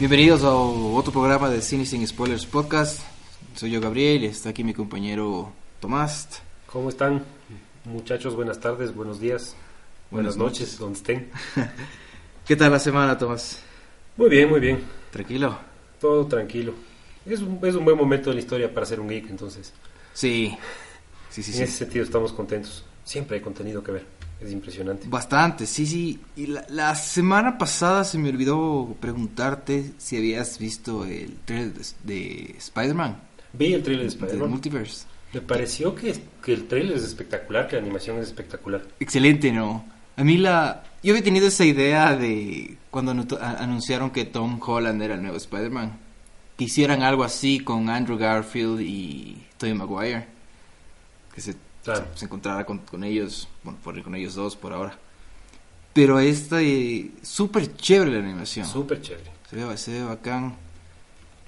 Bienvenidos a otro programa de Cine Sin Spoilers Podcast. Soy yo Gabriel y está aquí mi compañero Tomás. ¿Cómo están? Muchachos, buenas tardes, buenos días, buenas, Buenas noches, donde estén. ¿Qué tal la semana, Tomás? Muy bien, muy bien, ¿Tranquilo? todo tranquilo. Es un, es un buen momento de la historia para ser un geek, entonces. Sí. Sí, sí, en sí. ese sentido estamos contentos. Siempre hay contenido que ver, es impresionante. Bastante, sí, sí. Y la, la semana pasada se me olvidó preguntarte si habías visto el trailer de, de Spider-Man, Vi el trailer de del Spider-Man. Multiverse. Me pareció que, que el trailer es espectacular, que la animación es espectacular. Excelente, ¿no? A mí la... Yo había tenido esa idea de cuando anunciaron que Tom Holland era el nuevo Spider-Man. Que hicieran algo así con Andrew Garfield y Tobey Maguire. Que se, Claro. se, se encontrara con, con ellos, bueno, por, con ellos dos por ahora. Pero esta, eh, súper chévere la animación. Súper chévere. Se ve, se ve bacán.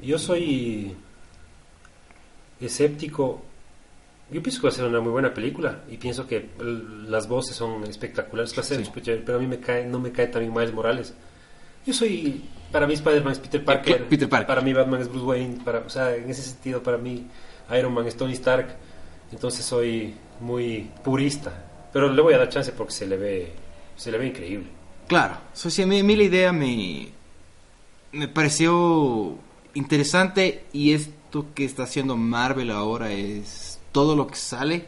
Yo soy escéptico. Yo pienso que va a ser una muy buena película y pienso que el- las voces son espectaculares. Va a ser Sí. súper chévere, pero a mí me cae, no me cae también Miles Morales. Yo soy, para mí Spider-Man es Peter Parker, Peter Parker. para mí Batman es Bruce Wayne, para, o sea, en ese sentido para mí Iron Man es Tony Stark. Entonces soy muy purista, pero le voy a dar chance porque se le ve, se le ve increíble. Claro, so, sí, a, mí, a mí la idea me, me pareció interesante y esto que está haciendo Marvel ahora es todo lo que sale,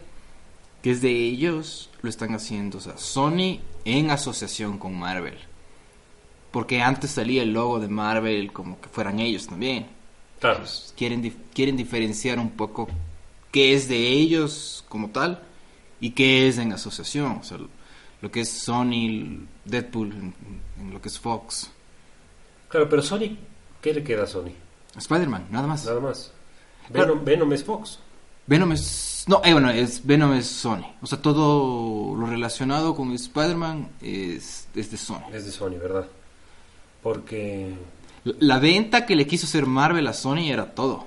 que es de ellos, lo están haciendo, o sea, Sony en asociación con Marvel. Porque antes salía el logo de Marvel como que fueran ellos también. Claro. Pues, quieren, dif- quieren diferenciar un poco qué es de ellos como tal y qué es en asociación. O sea, lo- que es Sony, Deadpool, en, en lo que es Fox. Claro, pero Sony, ¿qué le queda a Sony? Spider-Man, nada más. Nada más. Claro. Venom, Venom es Fox. Venom es... No, eh, bueno, es, Venom es Sony. O sea, todo lo relacionado con Spider-Man es, es de Sony. Es de Sony, ¿verdad? Porque La, la venta que le quiso hacer Marvel a Sony era todo.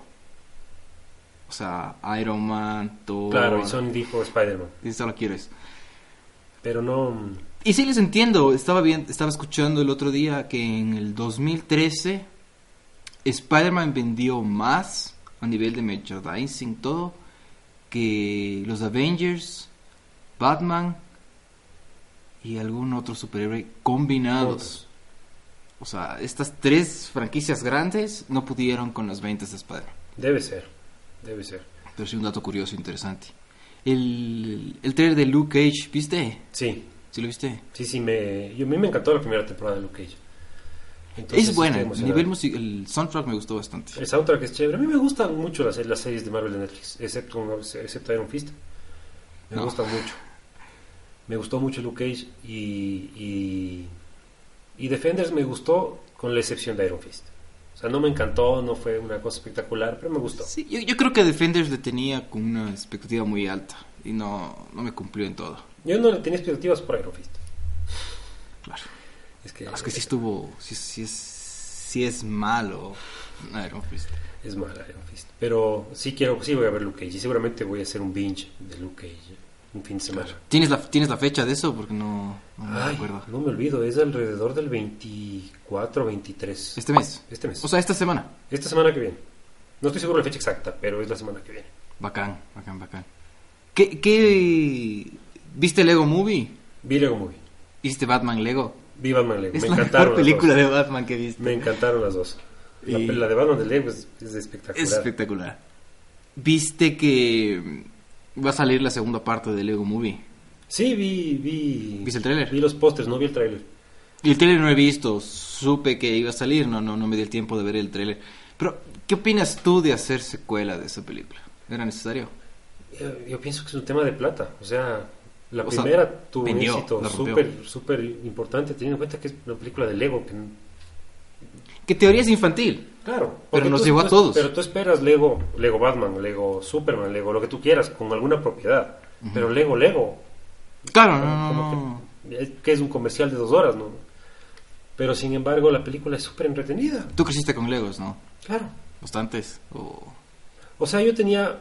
O sea, Iron Man, Thor... Claro, y Sony dijo Spider-Man. Y solo quieres. Pero no. Y sí les entiendo, estaba bien, estaba escuchando el otro día que en el 2013 Spider-Man vendió más a nivel de merchandising todo que los Avengers, Batman y algún otro superhéroe combinados. O sea, estas tres franquicias grandes no pudieron con las ventas de Spider-Man. Debe ser. Debe ser. Pero sí un dato curioso interesante. El, el trailer de Luke Cage, ¿viste? Sí. ¿Sí lo viste? Sí, sí. Me, yo, a mí me encantó la primera temporada de Luke Cage. Entonces, es buena, nivel music- el soundtrack me gustó bastante. El soundtrack es chévere. A mí me gustan mucho las, las series de Marvel de Netflix, excepto, excepto Iron Fist. Me No. gustan mucho. Me gustó mucho Luke Cage y, y, y Defenders me gustó con la excepción de Iron Fist. O sea, no me encantó, no fue una cosa espectacular, pero me gustó. Sí, yo, yo creo que Defenders le tenía con una expectativa muy alta y no, no me cumplió en todo. Yo no le tenía expectativas por Iron Fist. Claro. Es que, Es que sí estuvo, sí, sí es, sí es malo Iron Fist. es mala Iron Fist. Pero sí quiero, sí voy a ver Luke Cage y seguramente voy a hacer un binge de Luke Cage un fin de semana. ¿Tienes la, ¿Tienes la fecha de eso? Porque no, no me acuerdo. no me olvido, es alrededor del 24 23. Este mes. Este mes. O sea, esta semana. Esta semana que viene. No estoy seguro de la fecha exacta, pero es la semana que viene. Bacán, bacán, bacán. ¿Qué, qué... ¿Viste Lego Movie? Vi Lego Movie. ¿Viste Batman Lego? Vi Batman Lego. Es me la encantaron mejor las película dos. de Batman que viste. Me encantaron las dos. La, de Batman de Lego es, es espectacular. Es espectacular. ¿Viste que va a salir la segunda parte de Lego Movie? Sí, vi, vi. ¿Viste el tráiler? Vi los pósters, no vi el tráiler. Y el trailer no he visto, supe que iba a salir, no, no, no me di el tiempo de ver el trailer. Pero, ¿qué opinas tú de hacer secuela de esa película? ¿Era necesario? Yo, yo pienso que es un tema de plata. O sea, la O sea, primera tuvo vendió, un éxito súper, súper importante, teniendo en cuenta que es una película de Lego. Que, ¿Qué teoría es infantil? Claro. Pero nos tú- llegó a todos. Pero tú esperas Lego, Lego Batman, Lego Superman, Lego lo que tú quieras, con alguna propiedad. Pero Lego, Lego, Claro, no, como que, es- que es un comercial de dos horas, ¿no? Pero sin embargo, la película es súper entretenida. Tú creciste con Legos, ¿no? Claro. Bastantes. O... O sea, yo tenía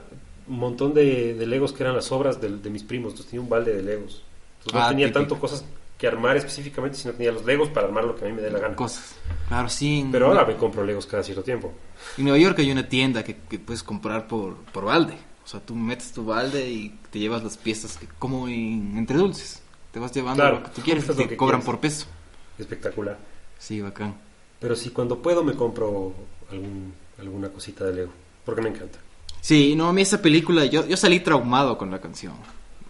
un montón de, de Legos que eran las obras de, de mis primos. Entonces tenía un balde de Legos. Entonces no Ah, tenía típico. tanto cosas que armar específicamente, sino tenía los Legos para armar lo que a mí me dé la gana. Cosas. Claro, sí. Pero ahora me compro Legos cada cierto tiempo. En Nueva York hay una tienda que, que puedes comprar por, por balde. O sea, tú metes tu balde y te llevas las piezas que, como en, entre dulces. Te vas llevando Claro, lo que tú quieres es y te que cobran quieres. por peso. Espectacular. Sí, bacán. Pero sí, cuando puedo me compro algún, alguna cosita de Lego. Porque me encanta. Sí, no, a mí esa película, yo, yo salí traumado con la canción.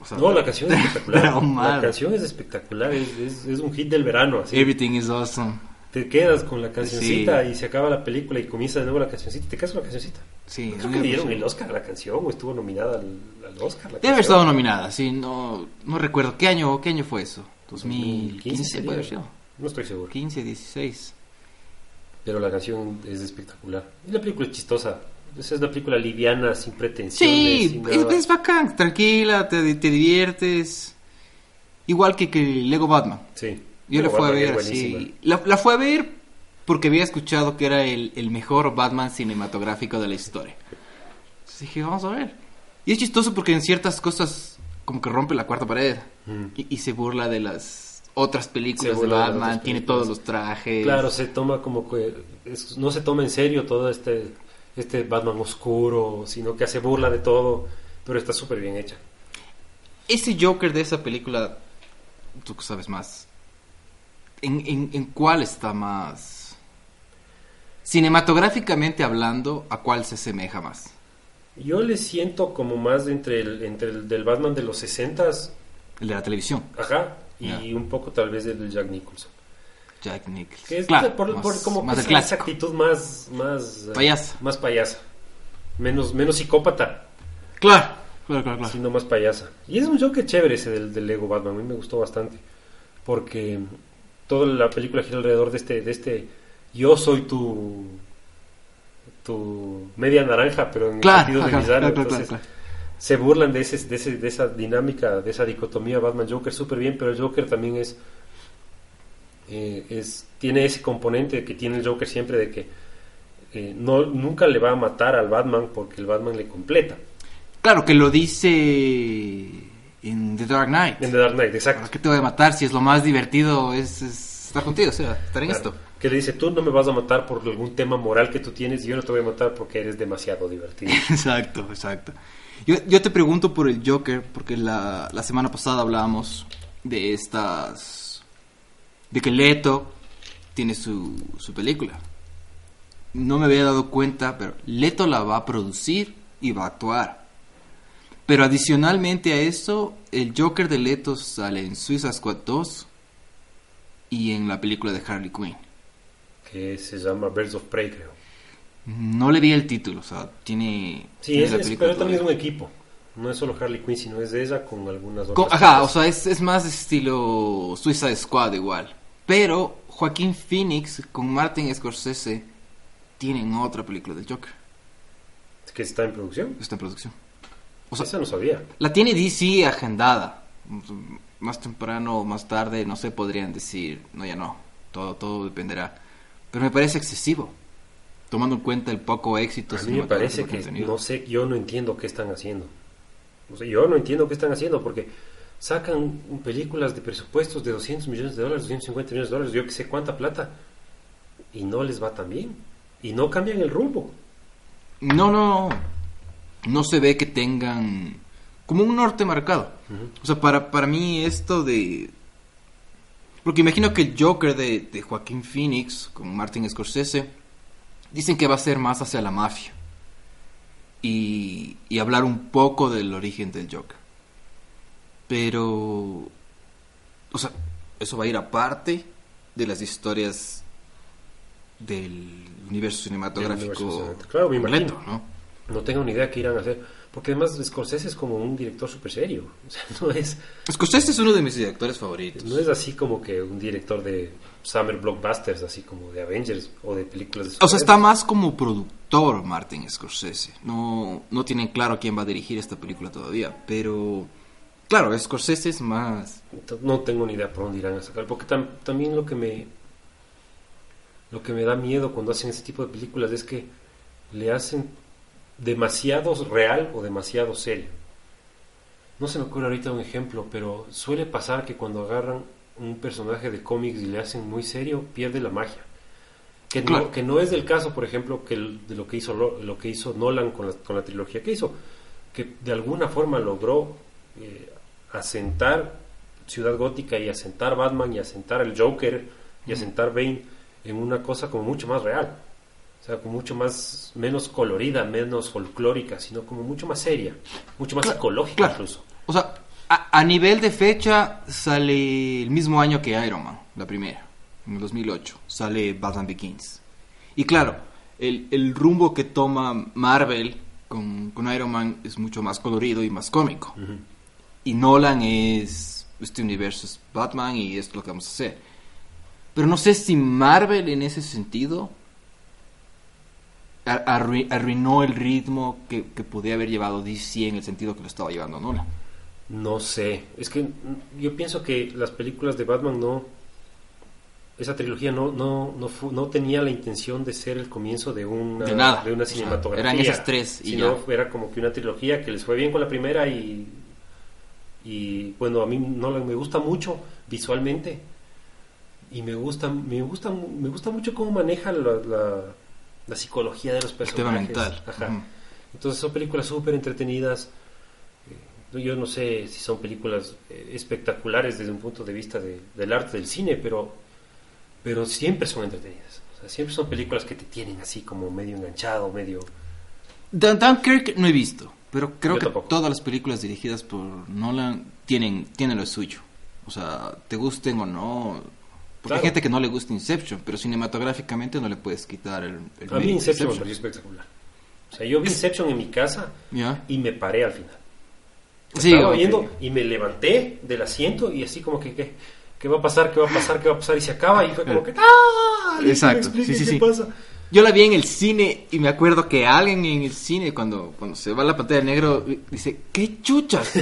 O sea, No, la canción es espectacular. la canción es espectacular. Es, es- es un hit del verano. Así. Everything is awesome. Te quedas con la cancioncita Sí. y se acaba la película y comienza de nuevo la cancioncita te quedas con la cancioncita. Sí, Creo que le dieron el Oscar a la canción o estuvo nominada al, al Oscar. la Debe haber estado nominada, sí, no, no recuerdo. ¿Qué año, ¿Qué año fue eso? 2015, sería. puede haber sido. No estoy seguro. 15, 16. Pero la canción es espectacular. Y la película es chistosa. Esa es una película liviana, sin pretensiones. Sí, sin es, es bacán, tranquila, te, te diviertes. Igual que, que Lego Batman. Sí. Yo la Pero fui a Batman ver así. La, la fui a ver porque había escuchado que era el, el mejor Batman cinematográfico de la historia. Entonces dije, vamos a ver. Y es chistoso porque en ciertas cosas como que rompe la cuarta pared. Mm. Y, y se burla de las otras películas de Batman. tiene todos los trajes. Claro, se toma como que. es- no se toma en serio todo este, este Batman oscuro, sino que hace burla de todo. Pero está súper bien hecha. Ese Joker de esa película, tú que sabes más. ¿En, en, en cuál está más? Cinematográficamente hablando, ¿a cuál se asemeja más? Yo le siento como más entre el, entre el del Batman de los 60s, El de la televisión. ajá, y un poco tal vez del Jack Nicholson. Jack Nicholson. Que es Claro, por, más, por como más que esa, actitud más más eh, Payasa. más payasa. Menos menos psicópata, Claro, claro, claro. claro. sino más payasa. Y es un Joker chévere ese del, del Lego Batman, a mí me gustó bastante. Porque toda la película gira alrededor de este de este yo soy tu tu media naranja, pero en Claro, el sentido de ajá, claro, claro, Entonces, claro. se burlan de, ese, de, ese- de esa dinámica, de esa dicotomía Batman-Joker súper bien, pero el Joker también es, eh, es tiene ese componente que tiene el Joker siempre de que eh, no, nunca le va a matar al Batman porque el Batman le completa. Claro, que lo dice en The Dark Knight. En The Dark Knight, ¿Para exacto. qué te voy a matar si es lo más divertido es, es estar contigo? O sea, estar en Claro. esto. Que le dice, tú no me vas a matar por algún tema moral que tú tienes y yo no te voy a matar porque eres demasiado divertido. Exacto, exacto. Yo, yo te pregunto por el Joker, porque la, la semana pasada hablábamos de estas... de que Leto tiene su, su película. No me había dado cuenta, pero Leto la va a producir y va a actuar. Pero adicionalmente a eso, el Joker de Leto sale en Suicide Squad 2 y en la película de Harley Quinn. que se llama Birds of Prey, creo. No le vi el título, o sea, tiene... Sí, tiene es, la película pero también es un equipo. No es solo Harley Quinn, sino es de ella con algunas otras Ajá, o sea, es, es más estilo Suicide Squad igual. Pero Joaquín Phoenix con Martin Scorsese tienen otra película del Joker. que está en producción. Está en producción. O sea, Esa no sabía. la tiene DC agendada. Más temprano o más tarde, no sé, podrían decir, no, ya no. Todo, todo dependerá. Pero me parece excesivo. Tomando en cuenta el poco éxito A mí me parece que, no sé, yo no entiendo qué están haciendo. O sea, yo no entiendo qué están haciendo porque sacan películas de presupuestos de 200 millones de dólares, 250 millones de dólares, yo que sé cuánta plata, y no les va tan bien. Y no cambian el rumbo. No, no, no se ve que tengan como un norte marcado. O sea, para, para mí esto de... Porque imagino que el Joker de, de Joaquín Phoenix con Martin Scorsese dicen que va a ser más hacia la mafia. Y, y hablar un poco del origen del Joker. Pero... O sea, eso va a ir aparte de las historias del universo cinematográfico Del universo cinematográfico. Claro, me completo, imagino. ¿no? No tengo ni idea qué irán a hacer. Porque además Scorsese es como un director súper serio. O sea, no es, Scorsese es uno de mis directores favoritos. no es así como que un director de Summer Blockbusters, así como de Avengers o de películas de O sea, está más como productor Martin Scorsese. No, no tienen claro quién va a dirigir esta película todavía. Pero, claro, Scorsese es más... No tengo ni idea por dónde irán a sacar. Porque tam- también lo que me. Lo que me da miedo cuando hacen ese tipo de películas es que le hacen demasiado real o demasiado serio. No se me ocurre ahorita un ejemplo, pero suele pasar que cuando agarran un personaje de cómics y le hacen muy serio, pierde la magia. Que no, Claro. que no es del caso, por ejemplo, que el- de lo que hizo Lo- que hizo Nolan con la, con la trilogía que hizo, que de alguna forma logró eh, asentar Ciudad Gótica y asentar Batman y asentar el Joker y asentar Bane en una cosa como mucho más real. O sea, como mucho más, menos colorida, menos folclórica, sino como mucho más seria, mucho más psicológica claro. incluso. O sea, a, a nivel de fecha sale el mismo año que Iron Man, la primera, en el 2008. Sale Batman Begins. Y claro, el, el rumbo que toma Marvel con, con Iron Man es mucho más colorido y más cómico. Y Nolan es, este universo es Batman y esto es lo que vamos a hacer. Pero no sé si Marvel en ese sentido ar- arrui- arruinó el ritmo que, que podía haber llevado DC en el sentido que lo estaba llevando Nolan. No sé, es que yo pienso que las películas de Batman no, esa trilogía no, no, no, fu- no tenía la intención de ser el comienzo de una, De nada. una O sea, cinematografía. eran esas tres y sino ya. era como que una trilogía que les fue bien con la primera y, y bueno, a mí Nolan me gusta mucho visualmente y me gusta, me gusta, me gusta mucho cómo maneja la, la, la psicología de los El tema personajes. mental. Ajá. Entonces son películas súper entretenidas. Yo no sé si son películas eh, espectaculares desde un punto de vista de- del arte del cine, pero, pero siempre son entretenidas. O sea, siempre son películas que te tienen así como medio enganchado, medio... Dun- Dunkirk no he visto, pero creo Yo que tampoco. todas las películas dirigidas por Nolan tienen, tienen lo suyo. O sea, te gusten o no. Porque Claro. hay gente que no le gusta Inception, pero cinematográficamente no le puedes quitar el, el A mí Inception me pareció espectacular. O sea, yo vi Inception en mi casa ¿Ya? y me paré al final. Sí, Estaba ok. viendo y me levanté del asiento y así como que, ¿qué, qué va a pasar? ¿Qué va a pasar? ¿Qué va a pasar? Y se acaba y fue como que... ¡Ah! que me Exacto, sí, sí, qué sí. pasa. Yo la vi en el cine y me acuerdo que alguien en el cine cuando, cuando se va a la pantalla negro dice, ¡qué chuchas!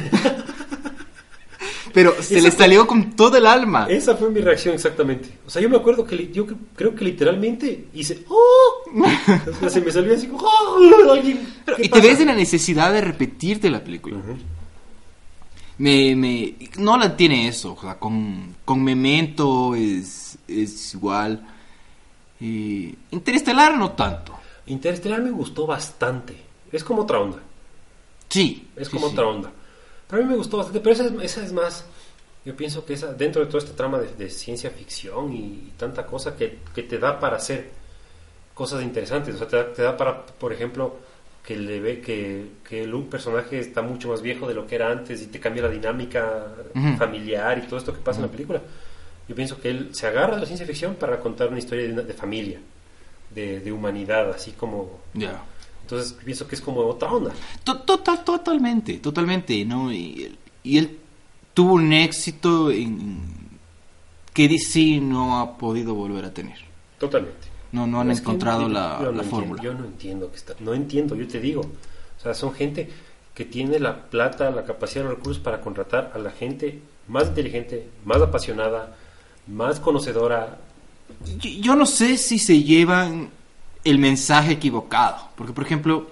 Pero se Esa le fue- salió con todo el alma. Esa fue mi reacción exactamente. O sea, yo me acuerdo que yo cre- creo que literalmente hice ¡Oh! O sea, se me salió así como ¡Oh! Alguien, Pero- ¿qué y te pasa? ves en la necesidad de repetirte la película. Ujú. Me, me, Nolan tiene eso, o sea, con, con Memento es, es igual. Y Interestelar no tanto. Interestelar me gustó bastante. Es como otra onda. Sí. Es como sí. otra onda. Pero a mí me gustó bastante. Pero esa es, esa es más. Yo pienso que esa, dentro de toda esta trama de, de ciencia ficción y, y tanta cosa que, que te da para hacer cosas interesantes. O sea, te da, te da para, por ejemplo, que le ve que, que el- un personaje está mucho más viejo de lo que era antes y te cambia la dinámica familiar y todo esto que pasa en la película. Yo pienso que él se agarra de la ciencia ficción para contar una historia de, familia, de, de humanidad, así como... Ya. Entonces pienso que es como otra onda. To- Total, totalmente, totalmente, ¿no? Y, él- y él tuvo un éxito en, que DC no ha podido volver a tener. Totalmente. No, no han Es encontrado la, yo no la entiendo, fórmula. Yo no entiendo que está, no entiendo, yo te digo. O sea, son gente que tiene la plata, la capacidad, los recursos para contratar a la gente más inteligente, más apasionada, más conocedora. Yo, yo no sé si se llevan el mensaje equivocado. Porque, por ejemplo,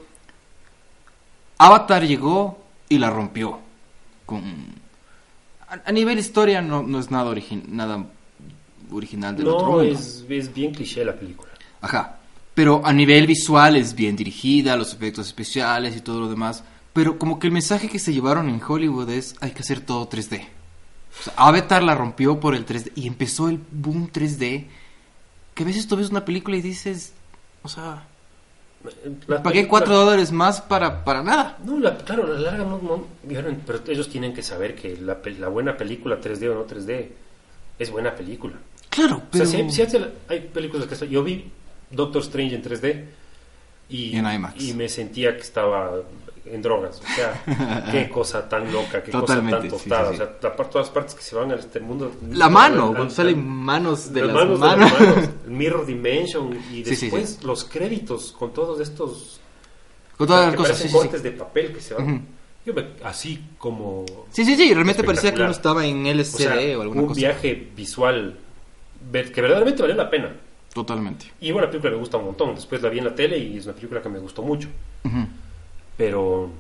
Avatar llegó y la rompió. Con... A, a nivel historia no, no es nada, origi- nada original del otro No, mundo. es, es bien cliché la película. Ajá. Pero a nivel visual es bien dirigida, los efectos especiales y todo lo demás. Pero como que el mensaje que se llevaron en Hollywood es hay que hacer todo 3D. O sea, Avatar la rompió por el 3D y empezó el boom 3D. Que a veces tú ves una película y dices, O sea, La pagué película- 4 dólares más para, para nada. No, la, claro, la larga no, no- pero ellos tienen que saber que la, la buena película 3D o no 3D es buena película. Claro, pero... O sea, si, si hace la- hay películas que yo vi Doctor Strange en 3D y, En IMAX. y me sentía que estaba en drogas. O sea, qué cosa tan loca, qué Totalmente, cosa sí, tan tostada. sí, sí. O sea, todas las partes que se van a este mundo. La mano, al- cuando al- salen manos de las manos manos. de las manos, Mirror Dimension y Sí, sí, después sí. los créditos con todos estos Con todas las cosas, sí, sí, sí. cortes de papel que se van. Ujú. Yo me- así como Sí, sí, sí, realmente parecía que uno estaba en o LCD sea, o, alguna un cosa. viaje visual que verdaderamente valió la pena. Totalmente. Y bueno, la película me gusta un montón. Después la vi en la tele y es una película que me gustó mucho. Pero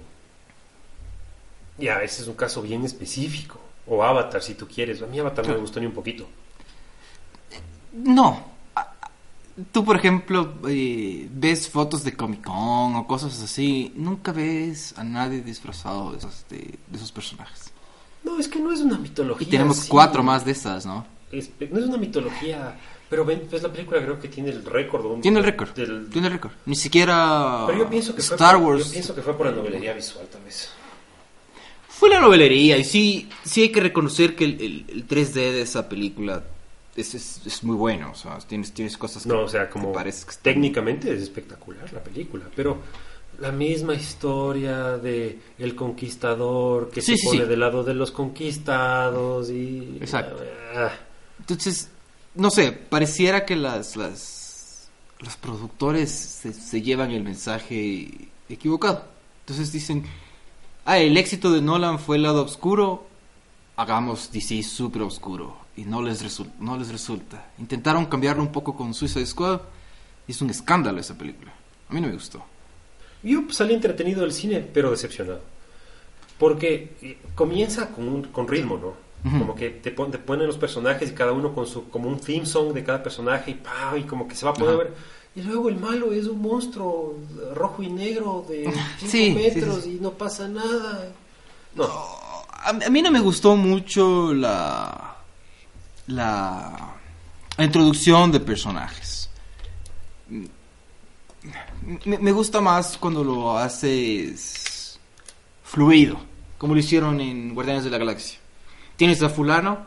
ya, ese es un caso bien específico. O Avatar, si tú quieres. A mí Avatar no me gustó ni un poquito. No. Tú, por ejemplo, eh, ves fotos de Comic Con o cosas así, nunca ves a nadie disfrazado de esos, de, de esos personajes. No, es que no es una mitología. Y tenemos así. cuatro más de esas, ¿no? Es- no es una mitología. Pero ven, ves la película, creo que tiene el récord. Tiene el récord. del- Tiene el récord. Ni siquiera Pero yo pienso que fue Star Wars Yo pienso que fue por la novelería visual, tal vez. fue la novelería. Y sí, sí hay que reconocer que el, el- el 3D de esa película es, es, es muy bueno. O sea, tienes, tienes cosas que No, o sea, como parece que están- técnicamente es espectacular la película, pero la misma historia de el conquistador que Sí, se sí, pone sí. del lado de los conquistados y Exacto. Ah, Entonces, no sé, pareciera que las, las los productores se, llevan el mensaje equivocado. Entonces dicen, ah, el éxito de Nolan fue el lado oscuro, hagamos DC súper oscuro. Y no les, resul- no les resulta. Intentaron cambiarlo un poco con Suicide Squad es un escándalo esa película. A mí no me gustó. Yo pues, salí entretenido del cine, pero decepcionado. Porque eh, comienza con, un, con ritmo, ¿no? Como que te, pon- te ponen los personajes y cada uno con su como un theme song de cada personaje y pa, y como que se va a poder ver. Y luego el malo es un monstruo rojo y negro de 5 Sí, sí, metros sí. y no pasa nada. No, A, a mí no me gustó mucho la, la, la introducción de personajes. Me, me gusta más cuando lo haces fluido, como lo hicieron en Guardianes de la Galaxia. Tienes a fulano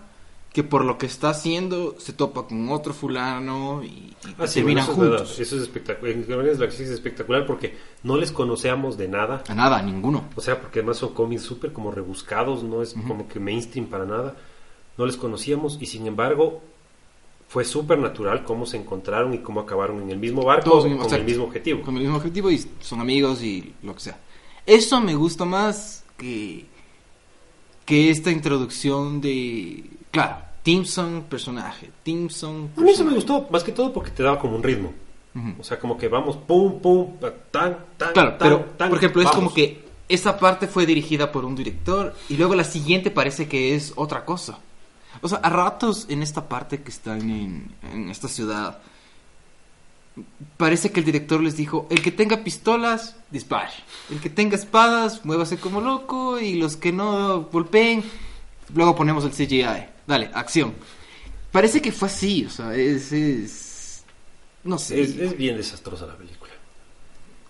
que por lo que está haciendo se topa con otro fulano y, y Ah, sí, terminan bueno, eso es juntos. Eso es espectacular. En Guardianes de la Galaxia es espectacular porque no les conocemos de nada. A nada, ninguno. O sea, porque además son cómics súper como rebuscados, no es como que mainstream para nada. No les conocíamos y sin embargo fue súper natural cómo se encontraron y cómo acabaron en el mismo barco Todos con el mismo objetivo. Con el mismo objetivo y son amigos y lo que sea. Eso me gusta más que, que esta introducción de... Claro, Timson, personaje. Timson... A mí eso me gustó más que todo porque te daba como un ritmo. O sea, como que vamos pum, pum, tan, tan, Claro, tan, pero tan, por ejemplo es como que esa parte fue dirigida por un director y luego la siguiente parece que es otra cosa. O sea, a ratos en esta parte que están en, en esta ciudad, parece que el director les dijo, el que tenga pistolas, dispare. El que tenga espadas, muévase como loco y los que no golpeen, luego ponemos el CGI. Dale, acción. Parece que fue así, o sea, es... es no sé. Es, es bien desastrosa la película.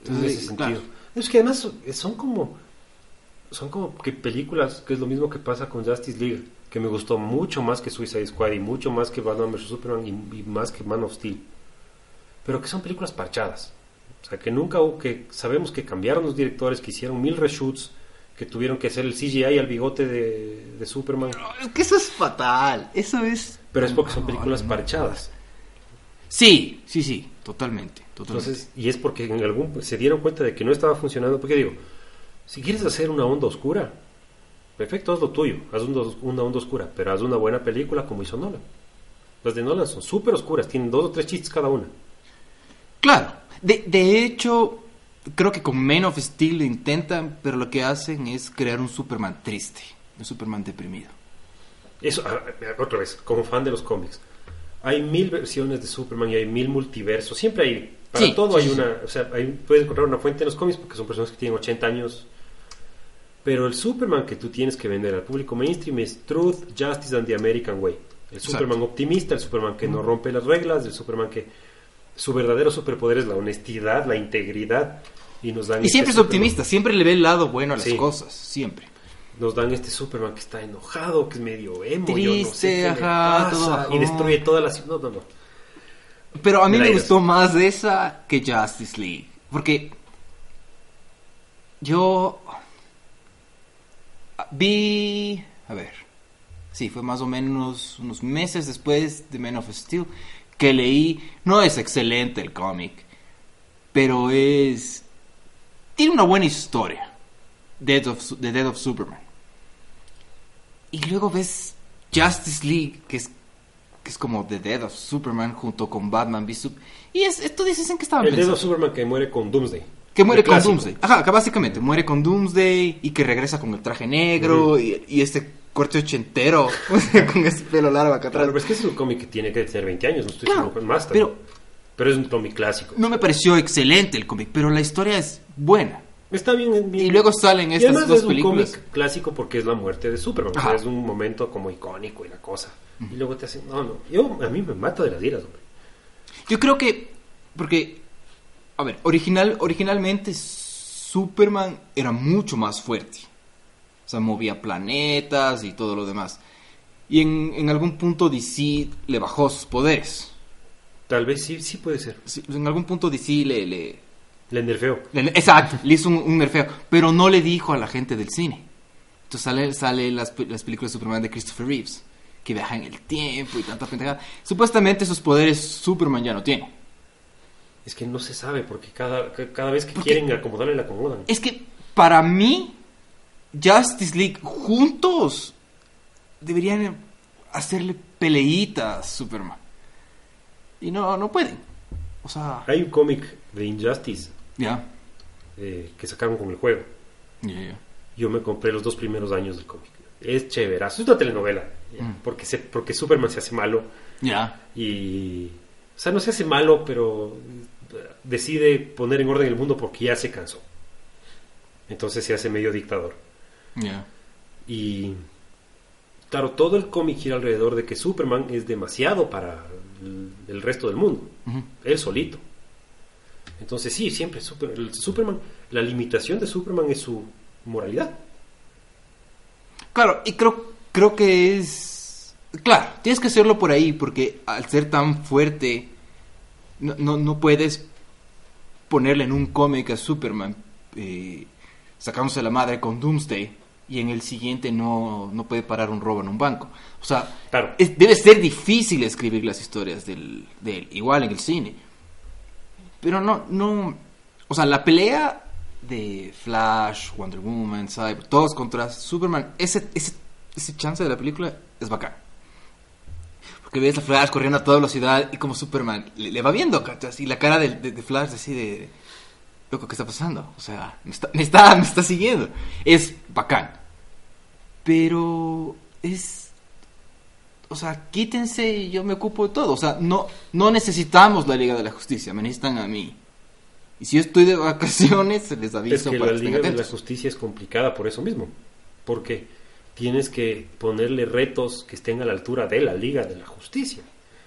En Entonces, ese claro. sentido. Es que además son- son como son como que películas que es lo mismo que pasa con Justice League, que me gustó mucho más que Suicide Squad y mucho más que Batman vs Superman y, y más que Man of Steel. Pero que son películas parchadas. O sea, que nunca hubo- que sabemos que cambiaron los directores, que hicieron mil reshoots, que tuvieron que hacer el CGI al bigote de, de Superman, Es que eso es fatal, eso es... pero es porque son películas parchadas. Sí, sí, sí, totalmente, totalmente. Entonces, y es porque en algún se dieron cuenta de que no estaba funcionando. Porque digo, si quieres hacer una onda oscura, perfecto, haz lo tuyo, haz una, una onda oscura, pero haz una buena película como hizo Nolan. Las de Nolan son súper oscuras, tienen dos o tres chistes cada una. Claro, de, de hecho, creo que con Man of Steel lo intentan, pero lo que hacen es crear un Superman triste, un Superman deprimido. Eso, ah, ah, otra vez, como fan de los cómics, hay mil versiones de Superman y hay mil multiversos. Siempre hay, para Sí, todo sí, hay sí, una, o sea, hay- puedes encontrar una fuente en los cómics porque son personas que tienen 80 años. Pero el Superman que tú tienes que vender al público mainstream es Truth, Justice and the American Way. El Exacto. Superman optimista, el Superman que no rompe las reglas, el Superman que... Su verdadero superpoder es la honestidad, la integridad. Y nos dan Y este siempre es Superman. optimista, siempre le ve el lado bueno a las Sí. cosas, siempre. Nos dan este Superman que está enojado, que es medio emo. yo no Triste, sé ajá, todo y destruye toda la ciudad. No, no, no. Pero a mí me gustó más esa que Justice League. Porque yo vi... A ver. Sí, fue más o menos unos meses después de Man of Steel que leí... No es excelente el cómic, pero es... Tiene una buena historia. Death of, The Death of Superman. Y luego ves Justice League, que es que es como The Death of Superman junto con Batman v Sup- Y es, esto dices en que estaba El pensando. Superman que muere con Doomsday. Que muere El con clásico. Doomsday. Ajá, que básicamente muere con Doomsday y que regresa con el traje negro y, y este corte ochentero con ese pelo largo acá atrás. Claro, pero es que es un cómic que tiene que tener 20 años, no estoy Claro, más también. pero- pero es un cómic clásico. No me pareció excelente el cómic, pero la historia es buena. Está bien, bien. Y luego salen Y estas además dos es un películas. cómic clásico porque es la muerte de Superman. o sea, Ajá. es un momento como icónico y la cosa. Y luego te hacen, no, no. Yo, a mí me mata de las iras, hombre. Yo creo que. Porque. A ver, original, originalmente Superman era mucho más fuerte. O sea, movía planetas y todo lo demás. Y en, en algún punto DC le bajó sus poderes. Tal vez sí, sí puede ser. Sí, En algún punto DC le. le- Le nerfeo. le- exacto, le hizo un, un nerfeo. Pero no le dijo a la gente del cine. Entonces sale, sale las, las películas de Superman de Christopher Reeves. Que viaja en el tiempo y tanta pendejada. Supuestamente esos poderes Superman ya no tiene. Es que no se sabe porque cada, ca- cada vez que Porque- quieren acomodarle, le acomodan. Es que para mí, Justice League juntos deberían hacerle peleitas a Superman. Y no, no pueden. O sea, Hay un cómic de Injustice ya. eh, que sacaron con el juego. Yo me compré los dos primeros años del cómic. Es chéverazo. Es una telenovela. Mm. Porque, se, porque Superman se hace malo. Ya. Y. O sea, no se hace malo, pero decide poner en orden el mundo porque ya se cansó. Entonces se hace medio dictador. Y. Claro, todo el cómic gira alrededor de que Superman es demasiado para el, el resto del mundo. Ujú. Él solito. Entonces, sí, siempre super- el Superman. La limitación de Superman es su moralidad. Claro, y creo, creo que es... Claro, tienes que hacerlo por ahí, porque al ser tan fuerte, no, no, no puedes ponerle en un cómic a Superman eh, sacándose la madre con Doomsday y en el siguiente no, no puede parar un robo en un banco. O sea, Claro. es- debe ser difícil escribir las historias del, de él, igual en el cine. Pero no, no... O sea, la pelea de Flash, Wonder Woman, Cyber, todos contra Superman, ese, ese, ese chance de la película es bacán. Porque ves a Flash corriendo a toda velocidad y como Superman le, le va viendo, ¿cachas? Y la cara de, de- de Flash así de... Loco, ¿qué está pasando? O sea, me está, me está, me está siguiendo. Es bacán. Pero es... O sea, quítense y yo me ocupo de todo. O sea, no, no necesitamos la Liga de la Justicia, me necesitan a mí. Y si yo estoy de vacaciones, se les aviso Es que para la que Liga de la. Justicia es complicada por eso mismo. Porque tienes que ponerle retos que estén a la altura de la Liga de la Justicia.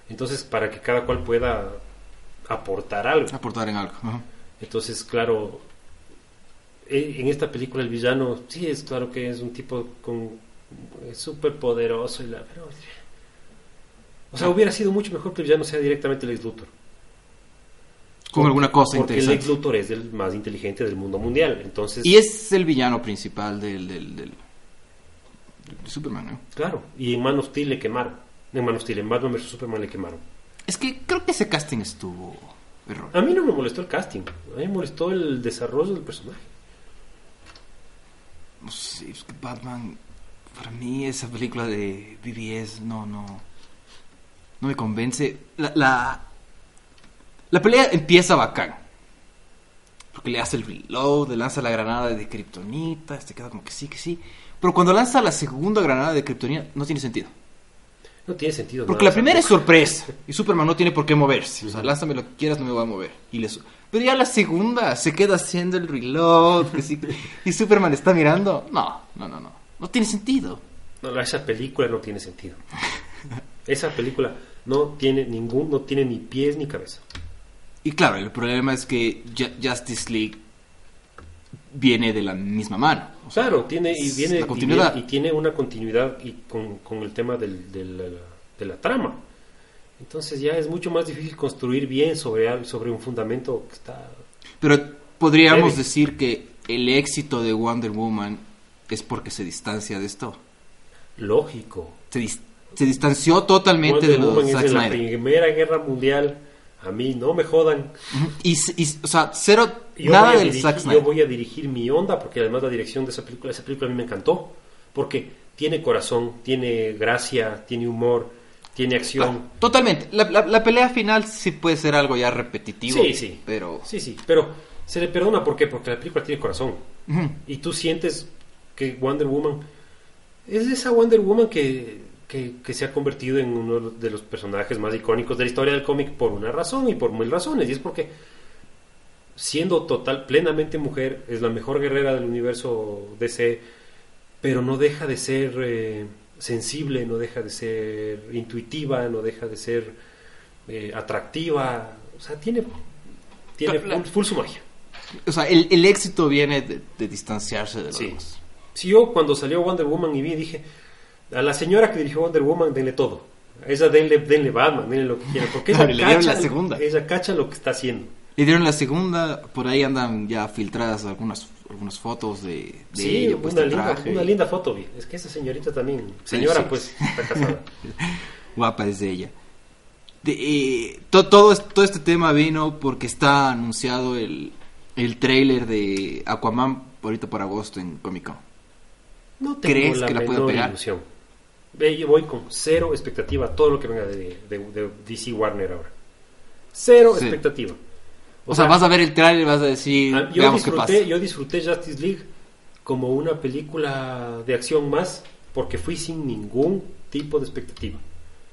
Entonces, para que cada cual pueda aportar algo. Aportar en algo. ajá. Entonces, claro, eh, en esta película el villano, sí, es claro que es un tipo con súper poderoso y la... Pero, o sea, hubiera sido mucho mejor que el villano sea directamente el ex Luthor. Con alguna cosa Porque el interesante. ex Luthor es el más inteligente del mundo mundial. Entonces, Y es el villano principal del, del, del- de Superman, ¿no? claro, y en Man of Steel le quemaron. En Man of Steel, en Batman vs Superman le quemaron. Es que creo que ese casting estuvo error. A mí no me molestó el casting, a mí me molestó el desarrollo del personaje. No sé, es que Batman, para mí esa película de BBS no, no, no me convence. La, la, la pelea empieza bacán. Porque le hace el reload, le lanza la granada de Kryptonita, este queda como que sí, que sí. Pero cuando lanza la segunda granada de Kryptonita no tiene sentido. No tiene sentido. Porque la primera es sorpresa y Superman no tiene por qué moverse. O sea, lánzame lo que quieras, no me voy a mover. Y le su- Pero ya la segunda se queda haciendo el reload sí- y Superman está mirando. No, no, no, no. No tiene sentido. No, esa película no tiene sentido. Esa película no tiene ningún, no tiene ni pies ni cabeza. Y claro, el problema es que Ju- Justice League viene de la misma mano. O sea, Claro, tiene y viene y, viene- y tiene una continuidad y con, con el tema del- del- de, la, de la trama. Entonces ya es mucho más difícil construir bien sobre sobre un fundamento que está Pero podríamos Debe. decir que el éxito de Wonder Woman es porque se distancia de esto. lógico. Se, dis- se distanció totalmente Wonder de los Woman es de la. Primera Guerra Mundial. A mí no me jodan. Y, y o sea, cero, Yo, nada voy a del dirigir, Zack yo Snyder. voy a dirigir mi onda porque además la dirección de esa película, esa película a mí me encantó. Porque tiene corazón, tiene gracia, tiene humor, tiene acción. Ah, totalmente. La, la- la pelea final sí puede ser algo ya repetitivo. Sí, sí. Pero. Sí, sí, pero se le perdona ¿por qué? Porque la película tiene corazón. Y tú sientes que Wonder Woman es esa Wonder Woman que, que, que se ha convertido en uno de los personajes más icónicos de la historia del cómic por una razón y por mil razones. Y es porque siendo total, plenamente mujer, es la mejor guerrera del universo DC, pero no deja de ser eh, sensible, no deja de ser intuitiva, no deja de ser eh, atractiva. O sea, tiene, tiene La- full, full su magia. O sea, el, el éxito viene de, de distanciarse de los Sí. demás. Si yo cuando salió Wonder Woman y vi, dije, a la señora que dirigió Wonder Woman, denle todo. A esa denle, denle Batman, denle lo que quieran. Porque ella, le dieron cacha, la segunda. ella cacha lo que está haciendo. Le dieron la segunda, por ahí andan ya filtradas algunas, algunas fotos de, de sí, puesta una, linda, traje. una linda foto. Es que esa señorita también, señora sí. pues, está casada. Guapa es de ella. De, eh, to- todo, todo este tema vino porque está anunciado el, el trailer de Aquaman ahorita por agosto en Comic Con. No tengo ¿Crees la que la pueda menor pegar? ilusión. Yo voy con cero expectativa a todo lo que venga de, de- de DC Warner ahora. Cero Sí. expectativa. O, sea, vas a ver el trailer y vas a decir, Ah, Yo veamos qué pasa. disfruté, yo disfruté Justice League como una película de acción más porque fui sin ningún tipo de expectativa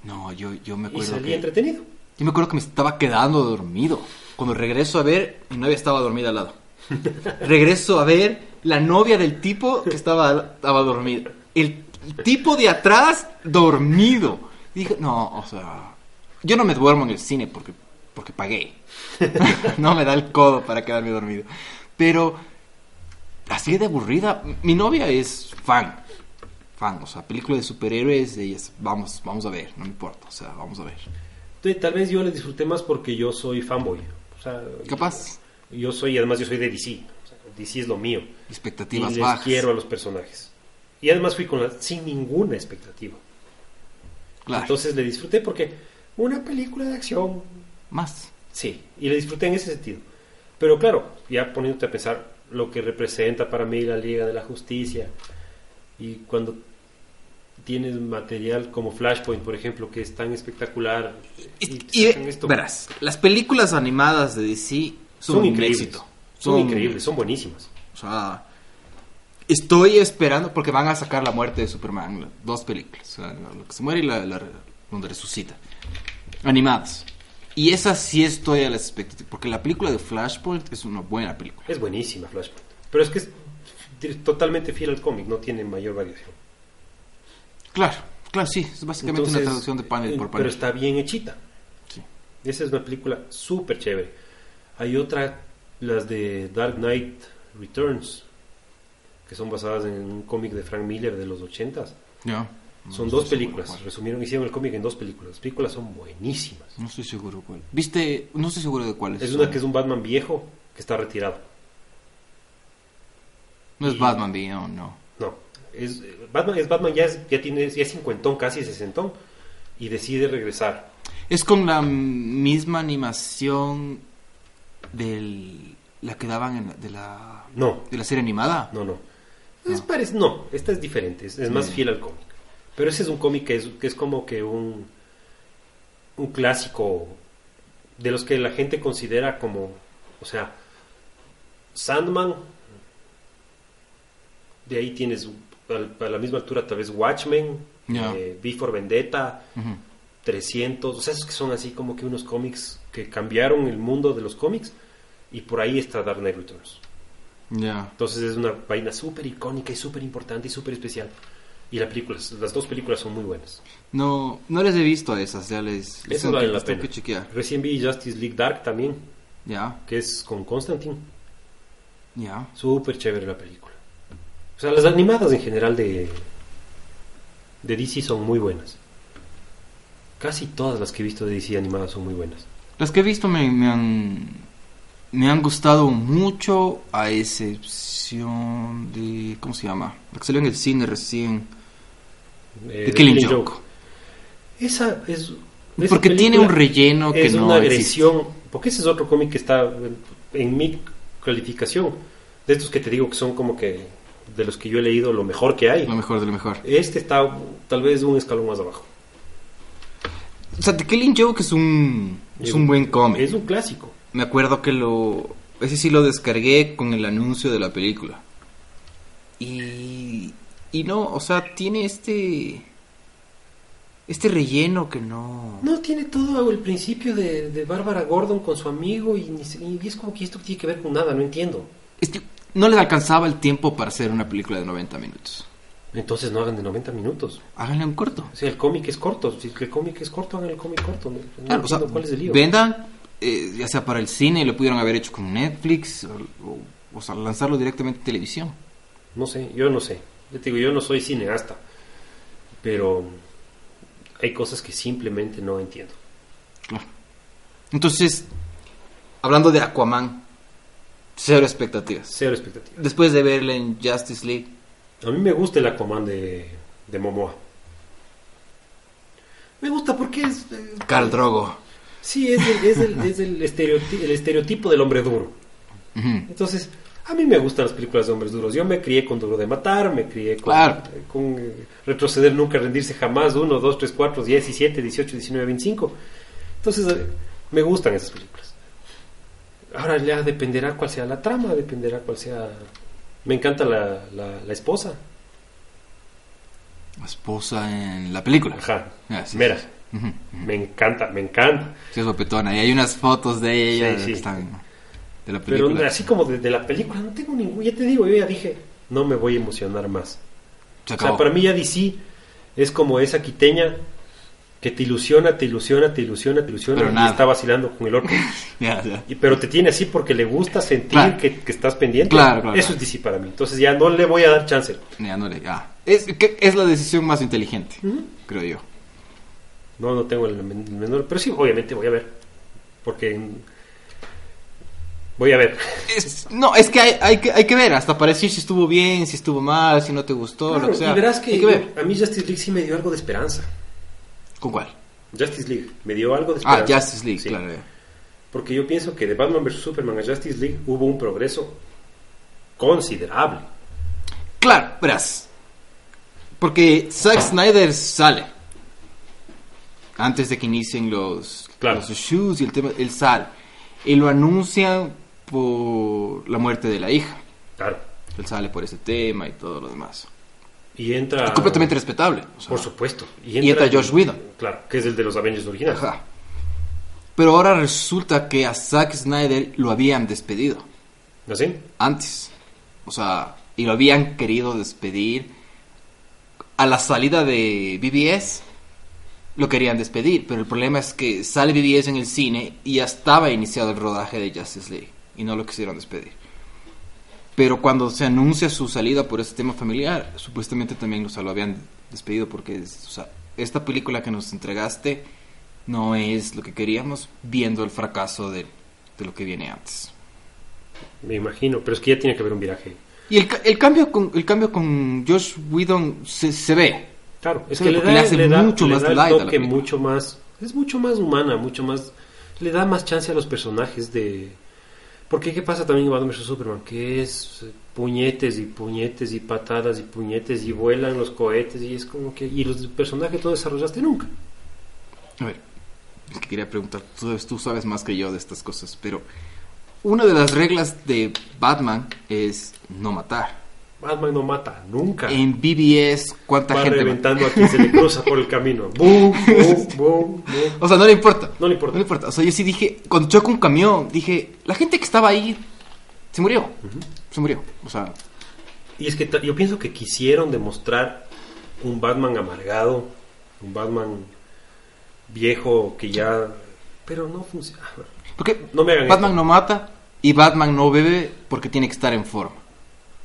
No, yo, yo me y acuerdo salí que... entretenido. Yo me acuerdo que me estaba quedando dormido. Cuando regreso a ver, mi novia estaba dormida al lado. regreso a ver la novia del tipo que estaba, estaba dormida. El tipo de atrás dormido. Y dije, no, o sea, yo no me duermo en el cine porque, porque pagué. no me da el codo para quedarme dormido. Pero así de aburrida. Mi novia es fan. Fan, o sea, película de superhéroes, ella es, vamos, vamos a ver, no me importa, o sea, vamos a ver. Entonces, tal vez yo le disfruté más porque yo soy fanboy. O sea, Capaz, Yo soy, además yo soy de DC. O sea, DC es lo mío. Y expectativas les bajas. quiero a los personajes. Y además fui con la, sin ninguna expectativa. Claro, Entonces le disfruté porque una película de acción más. Sí, y le disfruté en ese sentido. Pero claro, ya poniéndote a pensar lo que representa para mí la Liga de la Justicia y cuando tienes material como Flashpoint, por ejemplo, que es tan espectacular Y, y, sacan esto, verás, las películas animadas de DC son, son, un increíbles. éxito. Son, increíbles, son buenísimas. O sea, estoy esperando porque van a sacar la muerte de Superman, dos películas, lo que se muere y la, la- donde resucita, animadas. Y esa sí estoy a las expectativas, porque la película de Flashpoint es una buena película. Es buenísima Flashpoint. Pero es que es totalmente fiel al cómic, no tiene mayor variación. Claro, claro, sí, es básicamente Entonces, una traducción de panel eh, por Pero panel. está bien hechita. Sí. Esa es una película súper chévere. Hay otra, las de Dark Knight Returns, que son basadas en un cómic de Frank Miller de los 80s. Ya. Son dos seguro películas. Resumieron, hicieron el cómic en dos películas. Las películas son buenísimas. No estoy seguro cuál. ¿Viste? No estoy seguro de cuál es. Es una que es un Batman viejo que está retirado. No es Batman Beyond, no. No, es Batman, es Batman ya, es, ya tiene ya es cincuentón, casi sesentón, y decide regresar. Es con la misma animación del la que daban en la- de la No, de la serie animada. no, no. Es parec- no, esta es diferente, es, es más fiel al cómic. Pero ese es un cómic que es, que es como que un, un clásico de los que la gente considera como, o sea, Sandman, de ahí tienes a la misma altura tal vez Watchmen, Ya. eh, V for Vendetta, Ujú. 300, o sea, esos que son así como que unos cómics que cambiaron el mundo de los cómics y por ahí está Dark Knight Returns. Ya. Entonces es una vaina súper icónica y súper importante y súper especial. Y la película, las dos películas son muy buenas. No no les he visto a esas, ya les, Eso vale la pena. Recién vi Justice League Dark también. Ya, que es con Constantine. ya. Súper chévere la película. O sea, las animadas en general de, de DC son muy buenas. Casi todas las que he visto de DC animadas son muy buenas. Las que he visto me, me han me han gustado mucho a excepción de ¿cómo se llama? La que salió en el cine recién, Eh, The Killing Joke. Esa es... esa Porque tiene un relleno que es no una existe. agresión. Porque ese es otro cómic que está en, en mi calificación. De estos que te digo que son como que de los que yo he leído lo mejor que hay. Lo mejor de lo mejor. Este está tal vez un escalón más abajo. O sea, The Killing Joke es un es un buen cómic. Es un clásico. Me acuerdo que lo. Ese sí lo descargué con el anuncio de la película. Y. Y no, o sea, tiene este. Este relleno que no. No tiene todo el principio de, de Bárbara Gordon con su amigo y, y es como que esto tiene que ver con nada, no entiendo. Este, no les alcanzaba el tiempo para hacer una película de 90 minutos. Entonces no hagan de 90 minutos. Háganle un corto. O sea, el cómic es corto. Si el cómic es corto, hagan el cómic corto. No, no Claro, o sea, cuál es el lío. vendan, eh, ya sea para el cine, lo pudieron haber hecho con Netflix, o, o- o sea, lanzarlo directamente en televisión. No sé, yo no sé. Yo te digo, yo no soy cineasta. Pero hay cosas que simplemente no entiendo. Claro. Entonces, hablando de Aquaman, cero expectativas. Cero expectativa. Después de verla en Justice League, A mí me gusta el Aquaman de, de Momoa. Me gusta porque es... eh, Carl Drogo. Sí, es, el, es, el, es el, estereoti- el estereotipo del hombre duro. Entonces, a mí me gustan las películas de hombres duros. Yo me crié con Duro de Matar, me crié con, Claro. con eh, Retroceder Nunca, Rendirse Jamás, 1, 2, 3, 4, 10, 17, 18, 19, 25. Entonces, eh, me gustan esas películas. Ahora ya dependerá cuál sea la trama, dependerá cuál sea... Me encanta la, la, la esposa. La esposa en la película. Ajá. Ah, sí, sí. Me encanta, me encanta. Sí, es guapetona. Y hay unas fotos de ella Sí, sí. que están de la Pero película. así como de, de la película, no tengo ningún... Ya te digo, yo ya dije, no me voy a emocionar más. Se O sea, para mí ya DC es como esa quiteña que te ilusiona, te ilusiona, te ilusiona, te ilusiona Pero y nada. está vacilando con el otro. Y, pero te tiene así porque le gusta sentir Claro. que, que estás pendiente. Claro, claro, Eso es DC para mí. Entonces ya no le voy a dar chance. Ya no le-. Es, que es la decisión más inteligente, creo yo. No, no tengo el men- el menor. Pero sí, obviamente voy a ver. Porque voy a ver. Es- no, es que hay, hay que hay que ver, hasta para decir si estuvo bien, si estuvo mal, si no te gustó, Claro, lo que sea. y verás que, hay que ver. a mí Justice League sí me dio algo de esperanza. ¿Con cuál? Justice League me dio algo de Ah, esperanza. Justice League, Sí. claro. Porque yo pienso que de Batman vs. Superman a Justice League hubo un progreso considerable. Claro, verás. Porque Zack Snyder sale. Antes de que inicien los, Claro. los shoes y el tema, él sale. Y lo anuncian por la muerte de la hija. Claro. Él sale por ese tema y todo lo demás. Y entra. Es completamente respetable. o sea, Por supuesto. Y entra Josh Whedon. Claro, que es el de los Avengers originales. Ajá. Pero ahora resulta que a Zack Snyder lo habían despedido ¿No sé? antes. O sea, y lo habían querido despedir. A la salida de BBS lo querían despedir, pero el problema es que sale BBS en el cine y ya estaba iniciado el rodaje de Justice League y no lo quisieron despedir. Pero cuando se anuncia su salida por ese tema familiar, supuestamente también o sea, lo habían despedido porque es- o sea, esta película que nos entregaste no es lo que queríamos viendo el fracaso de, de lo que viene antes. Me imagino. Pero es que ya tiene que haber un viraje. Y el, el cambio con el cambio con Josh Whedon se, se ve. Claro, es Sí, que le da, le hace le da- mucho le más da el light a la toque mucho más. Es mucho más humana, mucho más. Le da más chance a los personajes de. Porque ¿qué pasa también en Batman vs Superman? Que es eh, puñetes y puñetes y patadas y puñetes y vuelan los cohetes y es como que. Y los personajes no desarrollaste nunca. A ver, es que quería preguntar, tú, tú sabes más que yo de estas cosas, pero una de las reglas de Batman es no matar. Batman no mata nunca. En BBS, ¿cuánta Va gente mata? reventando a quien se le cruza por el camino. ¡Bum! ¡Bum! ¡Bum! O sea, no le importa. No le importa. No le importa. O sea, yo sí dije, cuando choca un camión, dije, la gente que estaba ahí se murió. Se murió. O sea, Y es que yo pienso que quisieron demostrar un Batman amargado, un Batman viejo que ya... Pero no funciona. Porque No me hagan Batman esto. no mata y Batman no bebe porque tiene que estar en forma.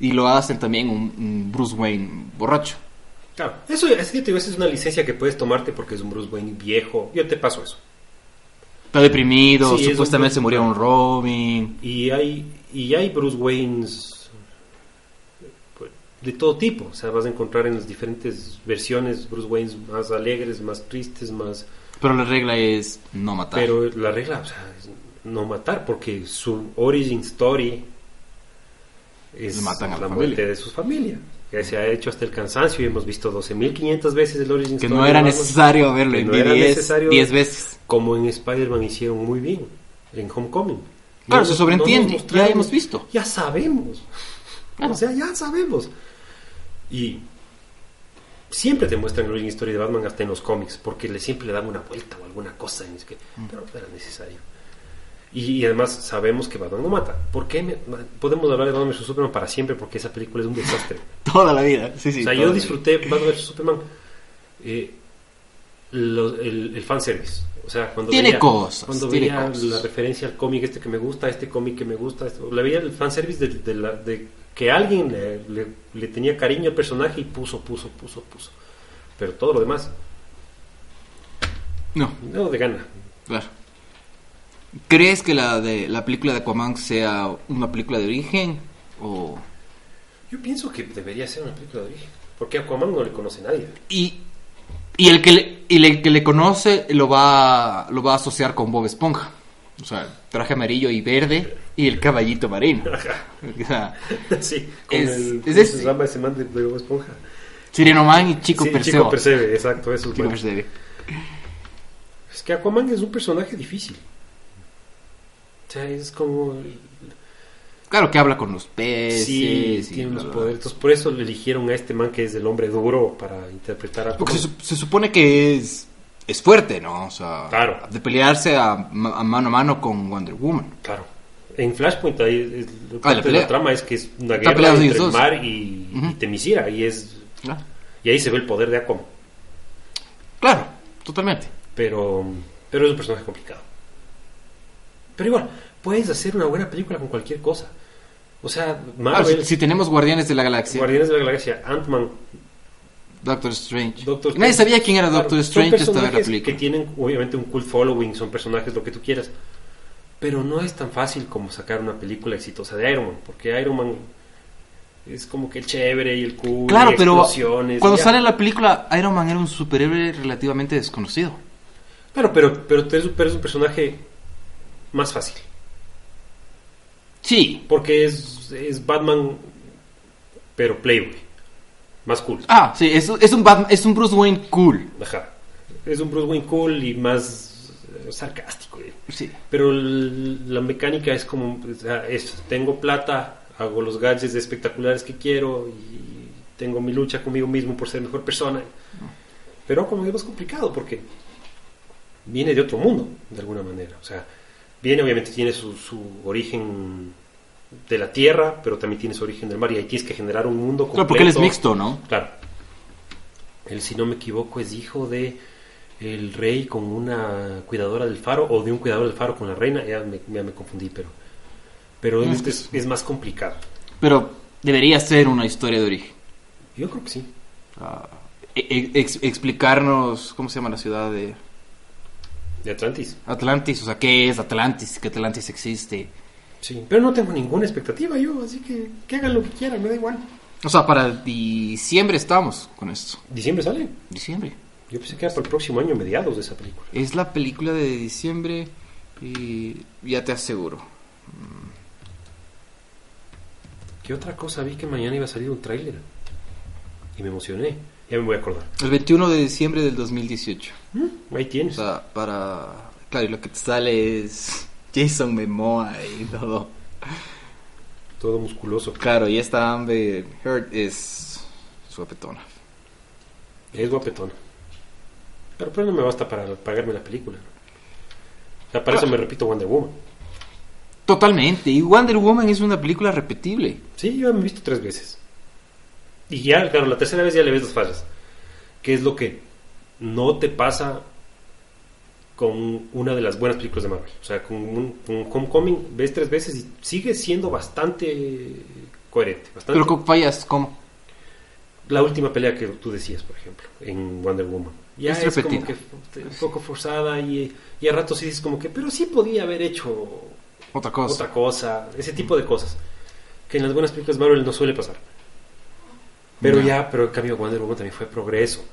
Y lo hacen también un, un Bruce Wayne borracho. Claro, eso es, que te es una licencia que puedes tomarte porque es un Bruce Wayne viejo. Yo te paso eso. Está deprimido, Sí, supuestamente Bruce- se murió un Robin. Y hay, y hay Bruce Waynes pues, de todo tipo. O sea, vas a encontrar en las diferentes versiones Bruce Waynes más alegres, más tristes, más... Pero la regla es no matar. Pero la regla, o sea, es no matar, porque su origin story es matan a la la familia. muerte de su familia. Que se ha hecho hasta el cansancio y hemos visto 12.500 veces el origin que no era necesario verlo en no era 10 necesario- 10 veces. Como en Spider-Man hicieron muy bien, en Homecoming. Claro, No se sobreentiende, no ya hemos visto. Ya sabemos. Claro. O sea, ya sabemos. Y siempre te muestran el origin story de Batman hasta en los cómics, porque le siempre le dan una vuelta o alguna cosa, es que, pero no era necesario. Y, y además sabemos que Batman no mata. ¿Por qué me- podemos hablar de Batman vs Superman para siempre? Porque esa película es un desastre. Toda la vida. Sí, sí, o sea, yo la disfruté Batman vs Superman eh, lo- el, el fanservice. O sea, cuando Tiene veía, cosas, cuando tiene veía cosas. la referencia al cómic este que me gusta, este cómic que me gusta, esto, le veía el fanservice de, de, la- de que alguien le, le- le tenía cariño al personaje y puso, puso, puso, puso. Pero todo lo demás. No, no de gana. claro. ¿Crees que la de la película de Aquaman sea una película de origen o Yo pienso que debería ser una película de origen. Porque a Aquaman no le conoce nadie. y y el que le, y el que le conoce lo va lo va a asociar con Bob Esponja? O sea, traje amarillo y verde y el caballito marino. O sea, sí, con Es- el. es ¿cómo se ese. llama ese man de Bob Esponja? Sirenoman y Chico Sí, Perseo. Chico Percebe, exacto, eso es Chico bueno. Es que Aquaman es un personaje difícil. O sea, es como. Claro que habla con los peces. Sí, y tiene unos poderes. Entonces, por eso le eligieron a este man que es el hombre duro para interpretar a Porque se, su- se supone que es, es fuerte, ¿no? O sea, Claro. de pelearse a, a mano a mano con Wonder Woman. Claro. En Flashpoint, ahí es- Ah, la la trama es que es una guerra entre el mar y, Ujú. y Temisira. Y, es, Claro. y ahí se ve el poder de Aquaman. Claro, totalmente. Pero, pero es un personaje complicado. Pero igual, puedes hacer una buena película con cualquier cosa. O sea, Claro, Marvel, si, si tenemos Guardianes de la Galaxia, Guardianes de la Galaxia, Ant-Man, Doctor Strange. Doctor Nadie Strange. sabía quién era Doctor Strange hasta ver la película. que tienen obviamente un cool following, son personajes lo que tú quieras. Pero no es tan fácil como sacar una película exitosa de Iron Man, porque Iron Man es como que el chévere y el cool, Claro, y pero cuando ya. sale la película, Iron Man era un superhéroe relativamente desconocido. Claro, pero, pero, tú eres, pero es un personaje más fácil. Sí. Porque es, es Batman, pero Playboy. Más cool. Ah, sí, es, es, un Batman- es un Bruce Wayne cool. Ajá. Es un Bruce Wayne cool y más eh, sarcástico. eh. Sí. Pero la mecánica es como, o sea, es, tengo plata, hago los gadgets espectaculares que quiero y tengo mi lucha conmigo mismo por ser mejor persona. Pero como es más complicado porque viene de otro mundo, de alguna manera. O sea, viene, obviamente tiene su, su origen de la tierra, pero también tiene su origen del mar y ahí tienes que generar un mundo completo. Claro, porque él es mixto, ¿no? Claro. Él, si no me equivoco, es hijo de el rey con una cuidadora del faro o de un cuidador del faro con la reina. Ya me, ya me confundí, pero pero No, es, es más complicado. Pero debería ser una historia de origen. Yo creo que sí. Ah, e- e- ex- explicarnos cómo se llama la ciudad de De Atlantis. Atlantis, o sea, qué es Atlantis, que Atlantis existe. Sí. Pero no tengo ninguna expectativa yo, así que que hagan lo que quieran, me da igual. O sea, para diciembre estamos con esto. ¿Diciembre sale? Diciembre. Yo pensé que era para el próximo año, mediados de esa película. Es la película de diciembre y ya te aseguro. ¿Qué otra cosa vi que mañana iba a salir un tráiler? Y me emocioné. Ya me voy a acordar. El 21 de diciembre del 2018. Ahí O tienes. sea, para... Claro, y lo que te sale es Jason Momoa y todo. Todo musculoso. Claro, y esta Amber Heard es suapetona. Es guapetona. Pero, pero no me basta para pagarme la película. O sea, para eso me repito Wonder Woman. Totalmente. Y Wonder Woman es una película repetible. Sí, yo me he visto tres veces. Y ya, claro, la tercera vez ya le ves las fallas. ¿Qué es lo que no te pasa con una de las buenas películas de Marvel. O sea, con, un, con Homecoming ves tres veces y sigue siendo bastante coherente. Bastante... Pero con fallas, ¿cómo? La última pelea que tú decías, por ejemplo, en Wonder Woman. Ya Es es, como que un poco forzada y, y a ratos sí dices como que, pero sí podía haber hecho Otra cosa. otra cosa, ese tipo de cosas. Que en las buenas películas de Marvel no suele pasar. Pero No. ya, pero en cambio Wonder Woman también fue progreso.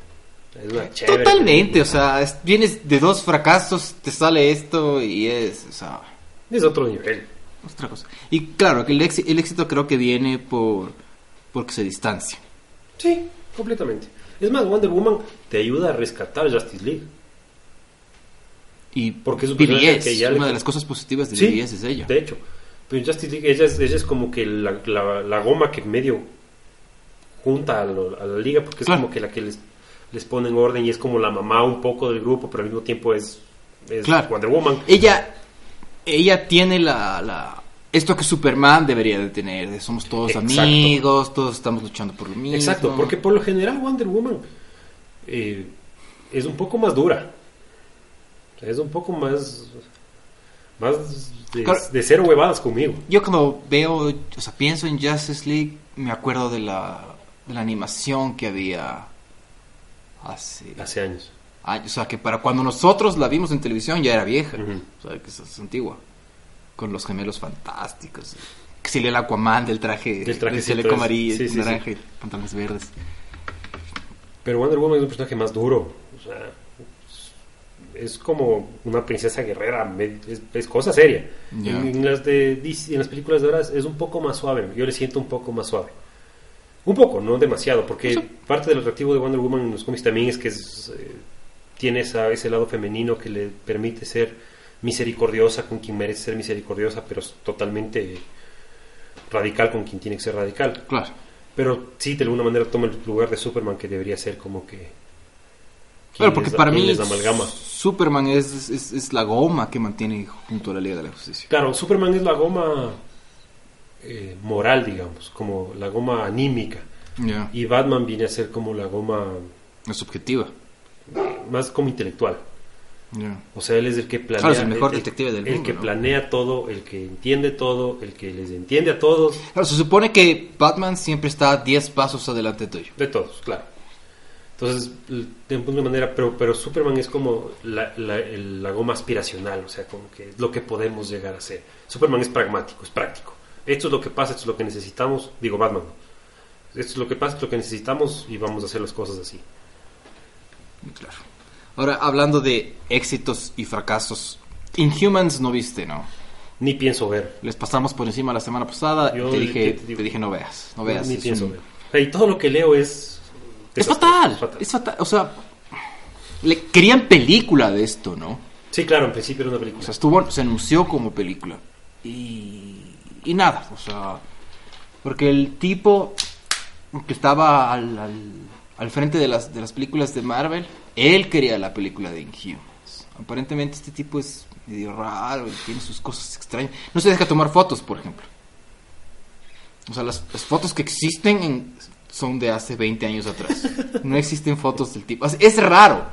Es una chévere Totalmente, película. o sea, es- vienes de dos fracasos, te sale esto y es, o sea, Es otro nivel. otra cosa. Y claro, el, éxi- el éxito creo que viene por porque se distancia. Sí, completamente. Es más, Wonder Woman te ayuda a rescatar Justice League. Y Porque es que ya una le- de las cosas positivas de Sí, es ella. De hecho. Pero Justice League ella es, ella es como que la, la- la goma que medio junta a, lo- a la liga porque es Claro. como que la que les, les pone en orden y es como la mamá un poco del grupo, pero al mismo tiempo es, es Claro. Wonder Woman. Ella, ella tiene la, la- esto que Superman debería de tener, de somos todos Exacto. amigos, todos estamos luchando por lo mismo. Exacto, porque por lo general Wonder Woman eh, es un poco más dura. Es un poco más. Más de, Claro. de cero huevadas conmigo. Yo cuando veo, o sea, pienso en Justice League, me acuerdo de la, de la animación que había hace Hace años. años. O sea, que para cuando nosotros la vimos en televisión ya era vieja. O sea, que es, es antigua. Con los gemelos fantásticos. Que si el Aquaman del traje, Del chaleco es- amarillo, sí, sí, naranja y pantalones verdes. Pero Wonder Woman es un personaje más duro. O sea, es como una princesa guerrera. Es, es cosa seria. En, en las de DC, en las películas de ahora es un poco más suave. Yo le siento un poco más suave. Un poco, no demasiado, porque parte del atractivo de Wonder Woman en los cómics también es que es, eh, tiene esa- ese lado femenino que le permite ser misericordiosa con quien merece ser misericordiosa, pero es totalmente radical con quien tiene que ser radical. Claro. Pero sí, de alguna manera toma el lugar de Superman, que debería ser como que. Claro, porque les- para mí. Superman es, es, es la goma que mantiene junto a la Liga de la Justicia. Claro, Superman es la goma eh, moral, digamos, como la goma anímica. Y Batman viene a ser como la goma Es subjetiva. más como intelectual. O sea, él es el que planea. Claro, es el mejor detective del el mundo, que ¿no? planea todo, el que entiende todo, el que les entiende a todos. Claro, se supone que Batman siempre está 10 pasos adelante tuyo. De todos, claro. Entonces, de alguna manera, pero, pero Superman es como la, la, el- la goma aspiracional, o sea, como que es lo que podemos llegar a ser. Superman es pragmático, es práctico. Esto es lo que pasa, esto es lo que necesitamos. Digo, Batman. ¿no? Esto es lo que pasa, esto es lo que necesitamos y vamos a hacer las cosas así. Claro. Ahora, hablando de éxitos y fracasos, Inhumans no viste, ¿no? Ni pienso ver. Les pasamos por encima la semana pasada Yo te dije, te digo- te dije no veas, no veas. Ni pienso un- ver. Y todo lo que leo es... Es fatal, es fatal. es fatal. O sea, le querían película de esto, ¿no? Sí, claro, en principio era una película. O sea, estuvo, se anunció como película. Y, y nada, o sea, porque el tipo que estaba al, al, al frente de las, de las películas de Marvel, él quería la película de Inhumans. Aparentemente este tipo es medio raro y tiene sus cosas extrañas. No se deja tomar fotos, por ejemplo. O sea, las, las fotos que existen en- son de hace 20 años atrás. No existen fotos del tipo. Es raro.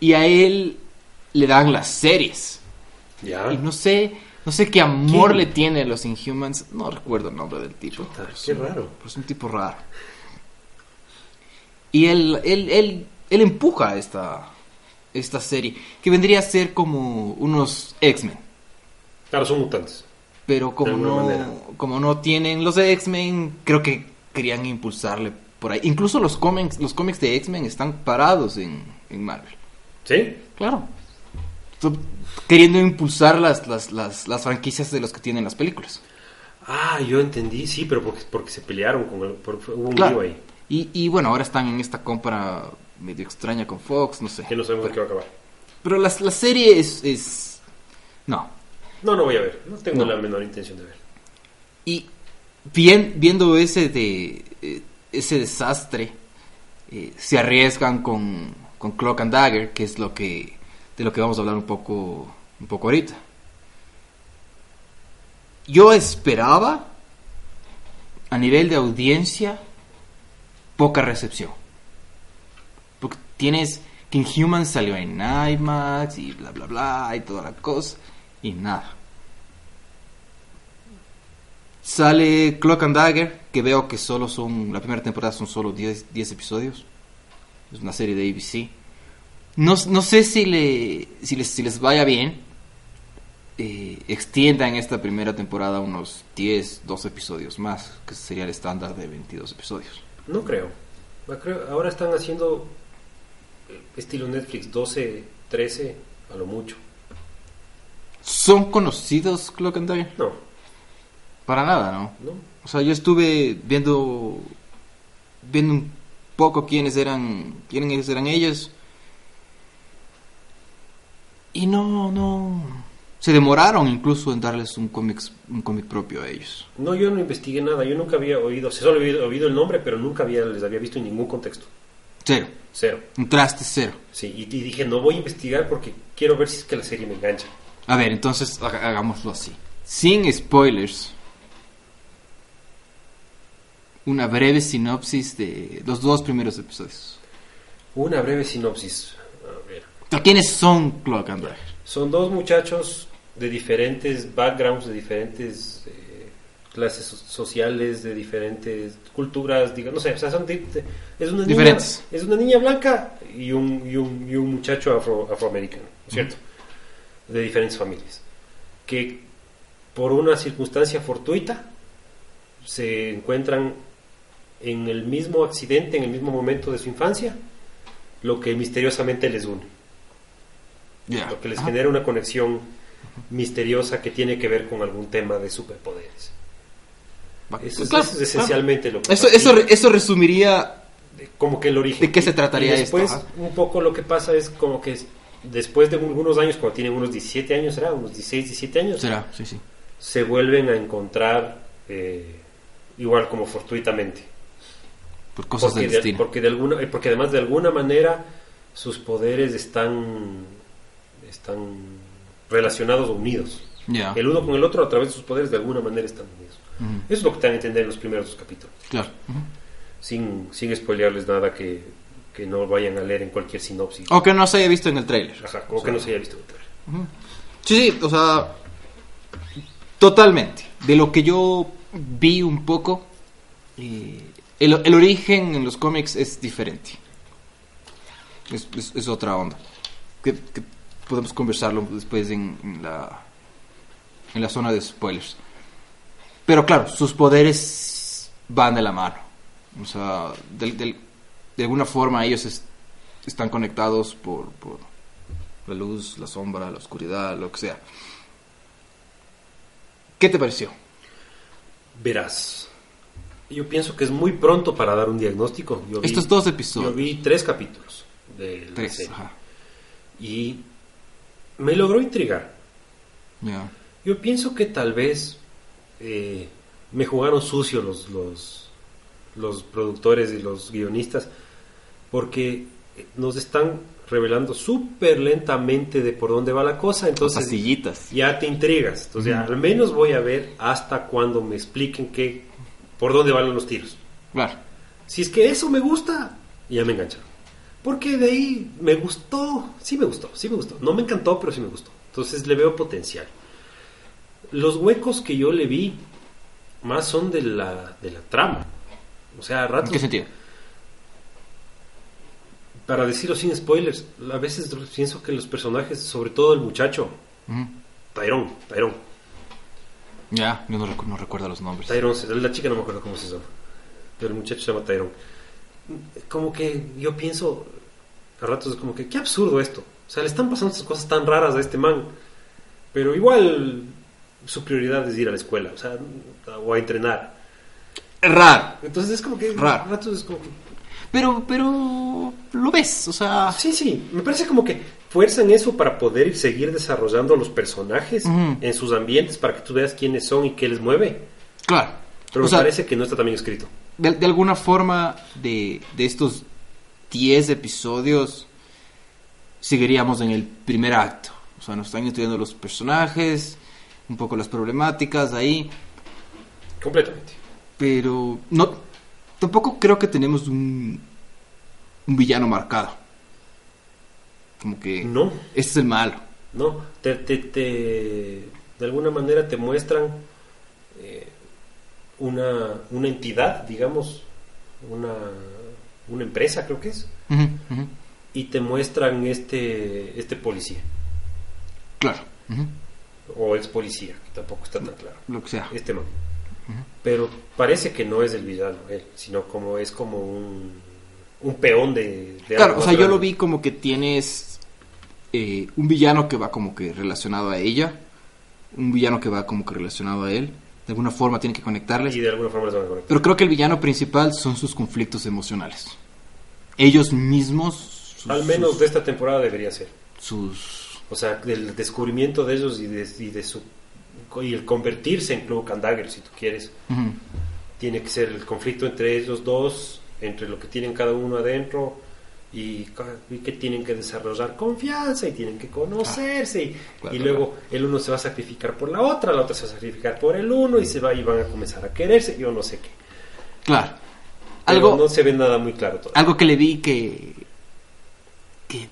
Y a él le dan las series. Ya. Y no sé, no sé qué amor ¿Quién? le tiene a los Inhumans. No recuerdo el nombre del tipo. Chuta, pero es qué un- raro. pero es un tipo raro. Y él, él, él, él empuja esta, esta serie, que vendría a ser como unos X-Men. Claro, son mutantes. Pero como no, manera. como no tienen los de X-Men, creo que querían impulsarle por ahí. Incluso los cómics, los cómics de X-Men están parados en, en Marvel. ¿Sí? Claro. Queriendo impulsar las, las, las, las franquicias de los que tienen las películas. Ah, yo entendí, sí, pero porque, porque se pelearon con el, porque hubo un Claro. lío ahí. Y, y bueno, ahora están en esta compra medio extraña con Fox, no sé. Que no sabemos pero, qué va a acabar. pero la, la serie es, es... No. No, no voy a ver. No tengo No. la menor intención de ver. Y bien, viendo ese de eh, ese desastre, eh, se arriesgan con, con Cloak and Dagger, que es lo que de lo que vamos a hablar un poco un poco ahorita. Yo esperaba a nivel de audiencia poca recepción. Porque tienes Que Inhuman salió en IMAX y bla bla bla y toda la cosa. Y nada. Sale Clock and Dagger, que veo que solo son. La primera temporada son solo 10, 10 episodios. Es una serie de ABC. No, no sé si, le, si, les, si les vaya bien. eh, extiendan esta primera temporada unos 10, 12 episodios más, que sería el estándar de 22 episodios. No creo. Ahora están haciendo eh, estilo Netflix 12, 13, a lo mucho. ¿Son conocidos Clock and Dagger? No, Para nada, ¿no? no. O sea, yo estuve viendo viendo un poco quiénes eran quiénes eran ellos y no no se demoraron incluso en darles un cómic un cómic propio a ellos. No, yo no investigué nada. Yo nunca había oído, solo había oído el nombre, pero nunca había, les había visto en ningún contexto. Cero, Cero. un traste cero. Sí, y, y dije, no voy a investigar porque quiero ver si es que la serie me engancha. A ver, entonces ha- hagámoslo así. Sin spoilers. Una breve sinopsis de los dos primeros episodios. Una breve sinopsis. ¿Quiénes son Clock and Dagger? Son dos muchachos de diferentes backgrounds, de diferentes eh, clases so- sociales, de diferentes culturas, diga, no sé, o sea, son di- de- es una niña, es una niña blanca y un, y un, y un muchacho afro- afroamericano, ¿cierto? De diferentes familias, que por una circunstancia fortuita se encuentran en el mismo accidente, en el mismo momento de su infancia, lo que misteriosamente les une Lo que les genera una conexión misteriosa que tiene que ver con algún tema de superpoderes. Eso es, Claro, eso es esencialmente lo que Eso, pasa. eso, eso resumiría De- como que el origen. ¿De qué se trataría y después, esto? Un poco lo que pasa es como que es- después de algunos años, cuando tienen unos 17 años, ¿será? Unos 16, 17 años, Será, sí, sí. se vuelven a encontrar eh, igual como fortuitamente. Por cosas porque, del de, destino. porque, de alguna, eh, porque además de alguna manera sus poderes están, están relacionados o unidos. El uno con el otro a través de sus poderes de alguna manera están unidos. Eso es lo que te dan a entender en los primeros dos capítulos. Claro. Sin, sin spoilearles nada que, que no vayan a leer en cualquier sinopsis. O que no se haya visto en el trailer. Ajá, o que no se haya visto en el trailer. Sí, sí, o sea, totalmente. De lo que yo vi un poco, eh, el, el origen en los cómics es diferente. Es, es- es otra onda. Que, que podemos conversarlo después en, en la, en la zona de spoilers. Pero claro, sus poderes van de la mano. O sea, del- del- de alguna forma ellos es- están conectados por, por la luz, la sombra, la oscuridad, lo que sea. ¿Qué te pareció? Verás, yo pienso que es muy pronto para dar un diagnóstico. Yo vi- Estos dos episodios. Yo vi tres capítulos de la Tres, serie. ajá. Y me logró intrigar. Yo pienso que tal vez eh, me jugaron sucio los, los, los productores y los guionistas porque nos están revelando súper lentamente de por dónde va la cosa. Entonces ya te intrigas. Entonces al menos voy a ver hasta cuando me expliquen qué, por dónde van los tiros. Claro. Si es que eso me gusta, ya me engancharon. Porque de ahí me gustó, sí me gustó, sí me gustó. No me encantó, pero sí me gustó. Entonces le veo potencial. Los huecos que yo le vi más son de la, de la trama. O sea, a ¿En ratos, qué sentido? para decirlo sin spoilers, a veces pienso que los personajes, sobre todo el muchacho, Ujú. Tyrone, Tyrone, Ya, yo no, recu- no recuerdo los nombres. Tyrone, la chica no me acuerdo cómo se llama, pero el muchacho se llama Tyrone. Como que yo pienso, a ratos es como que, qué absurdo esto. O sea, le están pasando estas cosas tan raras a este man, pero igual su prioridad es ir a la escuela, o sea, o a entrenar. Raro. Entonces es como que, Raro. a ratos es como que, Pero, pero, lo ves, o sea... sí, sí, me parece como que fuerzan eso para poder seguir desarrollando a los personajes en sus ambientes para que tú veas quiénes son y qué les mueve. Claro. Pero o me sea, parece que no está tan bien escrito. De, de alguna forma, de, de estos 10 episodios, seguiríamos en el primer acto. O sea, nos están estudiando los personajes, un poco las problemáticas ahí. Completamente. pero no tampoco creo que tenemos un, un villano marcado. como que No. este es el malo. ¿no? Te, te, te- de alguna manera te muestran eh, una, una entidad, digamos, una, una empresa creo que es, y te muestran este, este policía, Claro, o ex policía, que tampoco está tan claro, lo que sea. este man. Pero parece que no es el villano, él, sino como es como un, un peón de... de Claro, o sea, yo lo vi como que tienes eh, un villano que va como que relacionado a ella, un villano que va como que relacionado a él. De alguna forma tiene que conectarles. Y de alguna forma les van a conectar. Pero creo que el villano principal son sus conflictos emocionales. Ellos mismos. sus- Al menos sus- de esta temporada debería ser. sus O sea, del descubrimiento de ellos y de, y de su y el convertirse en Cloak and Dagger, si tú quieres, tiene que ser el conflicto entre ellos dos, entre lo que tienen cada uno adentro y, que tienen que desarrollar confianza y tienen que conocerse y, Claro, y claro. luego el uno se va a sacrificar por la otra, la otra se va a sacrificar por el uno y se va y van a comenzar a quererse, yo no sé qué. Claro. Pero Algo, no se ve nada muy claro todavía. algo que le vi que. que.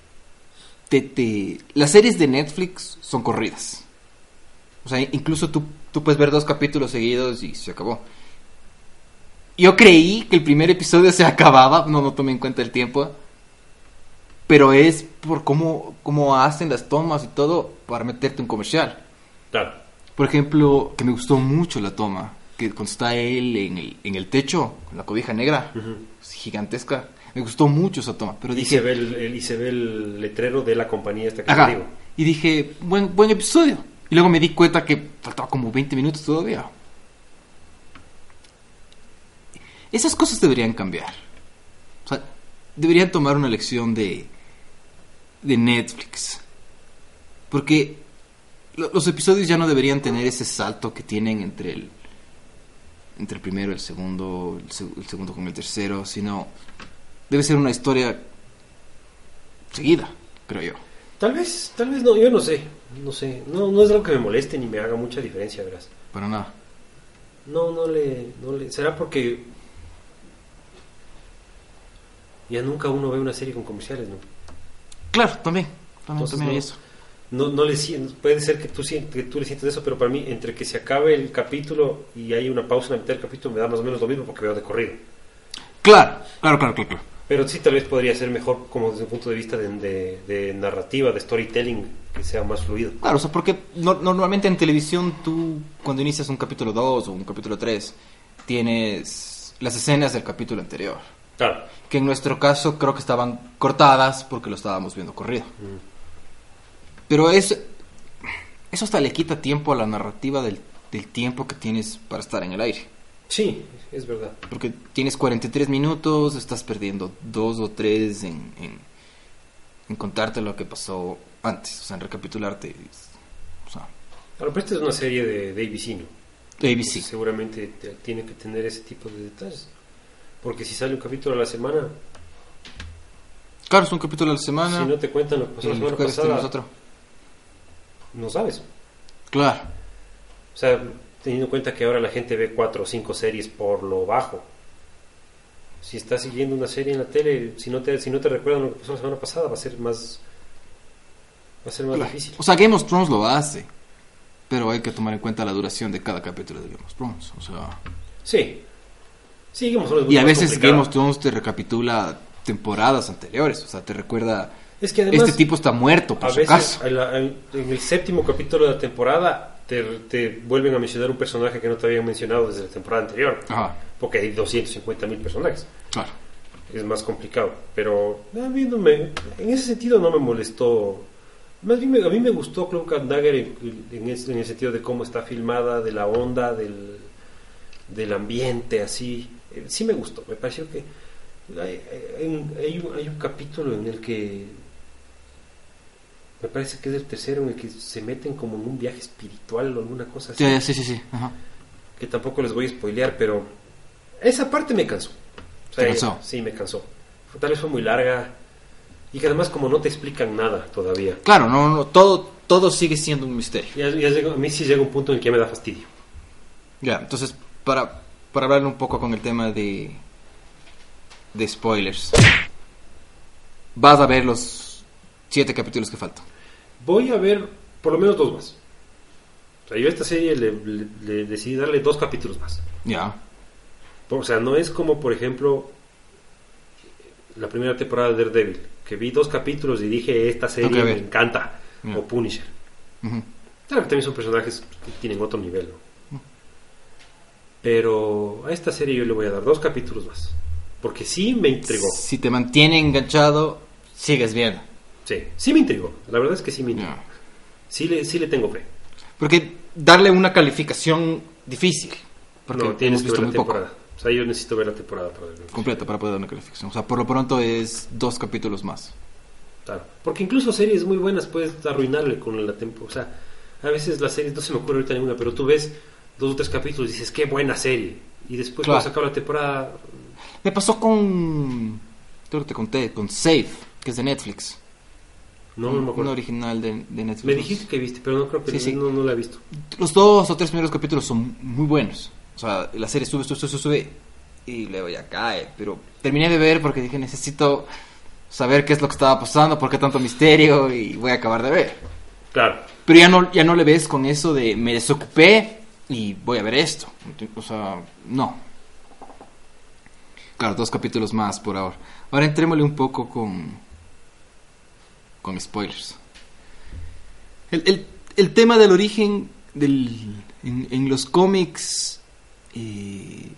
te- te- las series de Netflix son corridas. O sea, incluso tú, tú puedes ver dos capítulos seguidos y se acabó. Yo creí que el primer episodio se acababa, no, no tomé en cuenta el tiempo. Pero es por cómo, cómo hacen las tomas y todo para meterte un comercial. Claro. Por ejemplo, que me gustó mucho la toma, que cuando está él en el, en el techo, con la cobija negra, gigantesca. Me gustó mucho esa toma, pero Y dije, se, ve el, el- y se ve el letrero de la compañía esta que te ajá, digo. y dije, buen, buen episodio. Y luego me di cuenta que faltaba como 20 minutos todavía. Esas cosas deberían cambiar. O sea, deberían tomar una lección de, de Netflix. Porque lo- los episodios ya no deberían tener ese salto que tienen entre el, entre el primero, el segundo, el, seg- el segundo con el tercero, sino debe ser una historia seguida, creo yo. Tal vez, tal vez no, yo no sé, no sé, no, no es algo que me moleste ni me haga mucha diferencia, verás. Para nada. No, no le, no le, será porque ya nunca uno ve una serie con comerciales, ¿no? Claro, también. También, Entonces, también hay no. eso. No, no le puede ser que tú, que tú le sientes eso, pero para mí, entre que se acabe el capítulo y hay una pausa en la mitad del capítulo, me da más o menos lo mismo porque veo de corrido. Claro, claro, claro, claro. claro. Pero sí, tal vez podría ser mejor como desde un punto de vista de, de- de narrativa, de storytelling, que sea más fluido. Claro, o sea, porque no- normalmente en televisión tú, cuando inicias un capítulo 2 o un capítulo 3, tienes las escenas del capítulo anterior. Claro. Que en nuestro caso creo que estaban cortadas porque lo estábamos viendo corrido. Pero es, eso hasta le quita tiempo a la narrativa del, del tiempo que tienes para estar en el aire. Sí, es verdad. Porque tienes 43 minutos, estás perdiendo dos o tres en, en, en contarte lo que pasó antes, o sea, en recapitularte. O sea, Ahora, pero esta es una serie de, de ABC, ¿no? ABC. Entonces, seguramente te- tiene que tener ese tipo de detalles. Porque si sale un capítulo a la semana, Claro, es un capítulo a la semana. si no te cuentan lo que pasó la semana pasada, otro. no sabes. Claro. O sea, teniendo en cuenta que ahora la gente ve cuatro o cinco series por lo bajo. Si estás siguiendo una serie en la tele, si no te, si no te recuerdan lo que pasó la semana pasada, va a ser más, va a ser más Claro. difícil. O sea, Game of Thrones lo hace. Pero hay que tomar en cuenta la duración de cada capítulo de Game of Thrones. O sea, Sí. Sí, Game of Thrones es y a veces complicado. Game of Thrones te recapitula temporadas anteriores. O sea, te recuerda. Es que además, este tipo está muerto, por a si veces acaso. en, la- en- en el séptimo capítulo de la temporada te, te vuelven a mencionar un personaje que no te habían mencionado desde la temporada anterior. Ajá, Porque hay 250 mil personajes. claro. es más complicado. Pero a mí no me- en ese sentido no me molestó. Más bien me- a mí me gustó Cloak and Dagger en, en el sentido de cómo está filmada, de la onda, del, del ambiente, así. Eh, Sí me gustó. Me pareció que hay, hay- hay un, hay un capítulo en el que me parece que es el tercero en el que se meten como en un viaje espiritual o alguna cosa así Sí, sí, sí. sí. Ajá. que tampoco les voy a spoilear, pero esa parte me cansó. O sea, ¿Te cansó? Sí, me cansó. Tal vez fue muy larga y que además como no te explican nada todavía. Claro, no, no, todo, todo sigue siendo un misterio. Ya, ya llega- a mí sí llega un punto en el que ya me da fastidio. Ya, entonces, para, para hablar un poco con el tema de, de spoilers, vas a verlos siete capítulos que faltan. Voy a ver por lo menos dos más. O sea, yo a esta serie le, le- le decidí darle dos capítulos más. Ya. O sea, no es como, por ejemplo, la primera temporada de Daredevil, que vi dos capítulos y dije, esta serie me ver. encanta. O Punisher. Claro que también son personajes que tienen otro nivel, ¿no? Pero a esta serie yo le voy a dar dos capítulos más. Porque sí me intrigó. Si te mantiene enganchado, sigues viendo. Sí, sí me intrigó. La verdad es que sí me intrigó. Sí, le, sí le tengo fe. Porque darle una calificación difícil. Porque no, tienes que ver la muy poco. temporada. O sea, yo necesito ver la temporada para verlo. Completa para poder dar una calificación. O sea, por lo pronto es dos capítulos más. Claro. Porque incluso series muy buenas puedes arruinarle con la temporada. O sea, a veces las series, no se me ocurre ahorita ninguna, pero tú ves dos o tres capítulos y dices, qué buena serie. Y después Claro. cuando se acaba la temporada, Me pasó con. Creo que te conté, con Safe, que es de Netflix. no, no me Un acuerdo. original de, de Netflix. Me dijiste que viste, pero no creo que Sí, sí. No, no la he visto. Los dos o tres primeros capítulos son muy buenos. O sea, la serie sube, sube, sube, sube. Y luego ya cae. Pero terminé de ver porque dije, necesito saber qué es lo que estaba pasando, por qué tanto misterio. Y voy a acabar de ver. Claro. Pero ya no, ya no le ves con eso de me desocupé y voy a ver esto. O sea, no. Claro, dos capítulos más por ahora. Ahora entrémosle un poco con. con spoilers. El, el- el tema del origen del, en, los cómics. eh,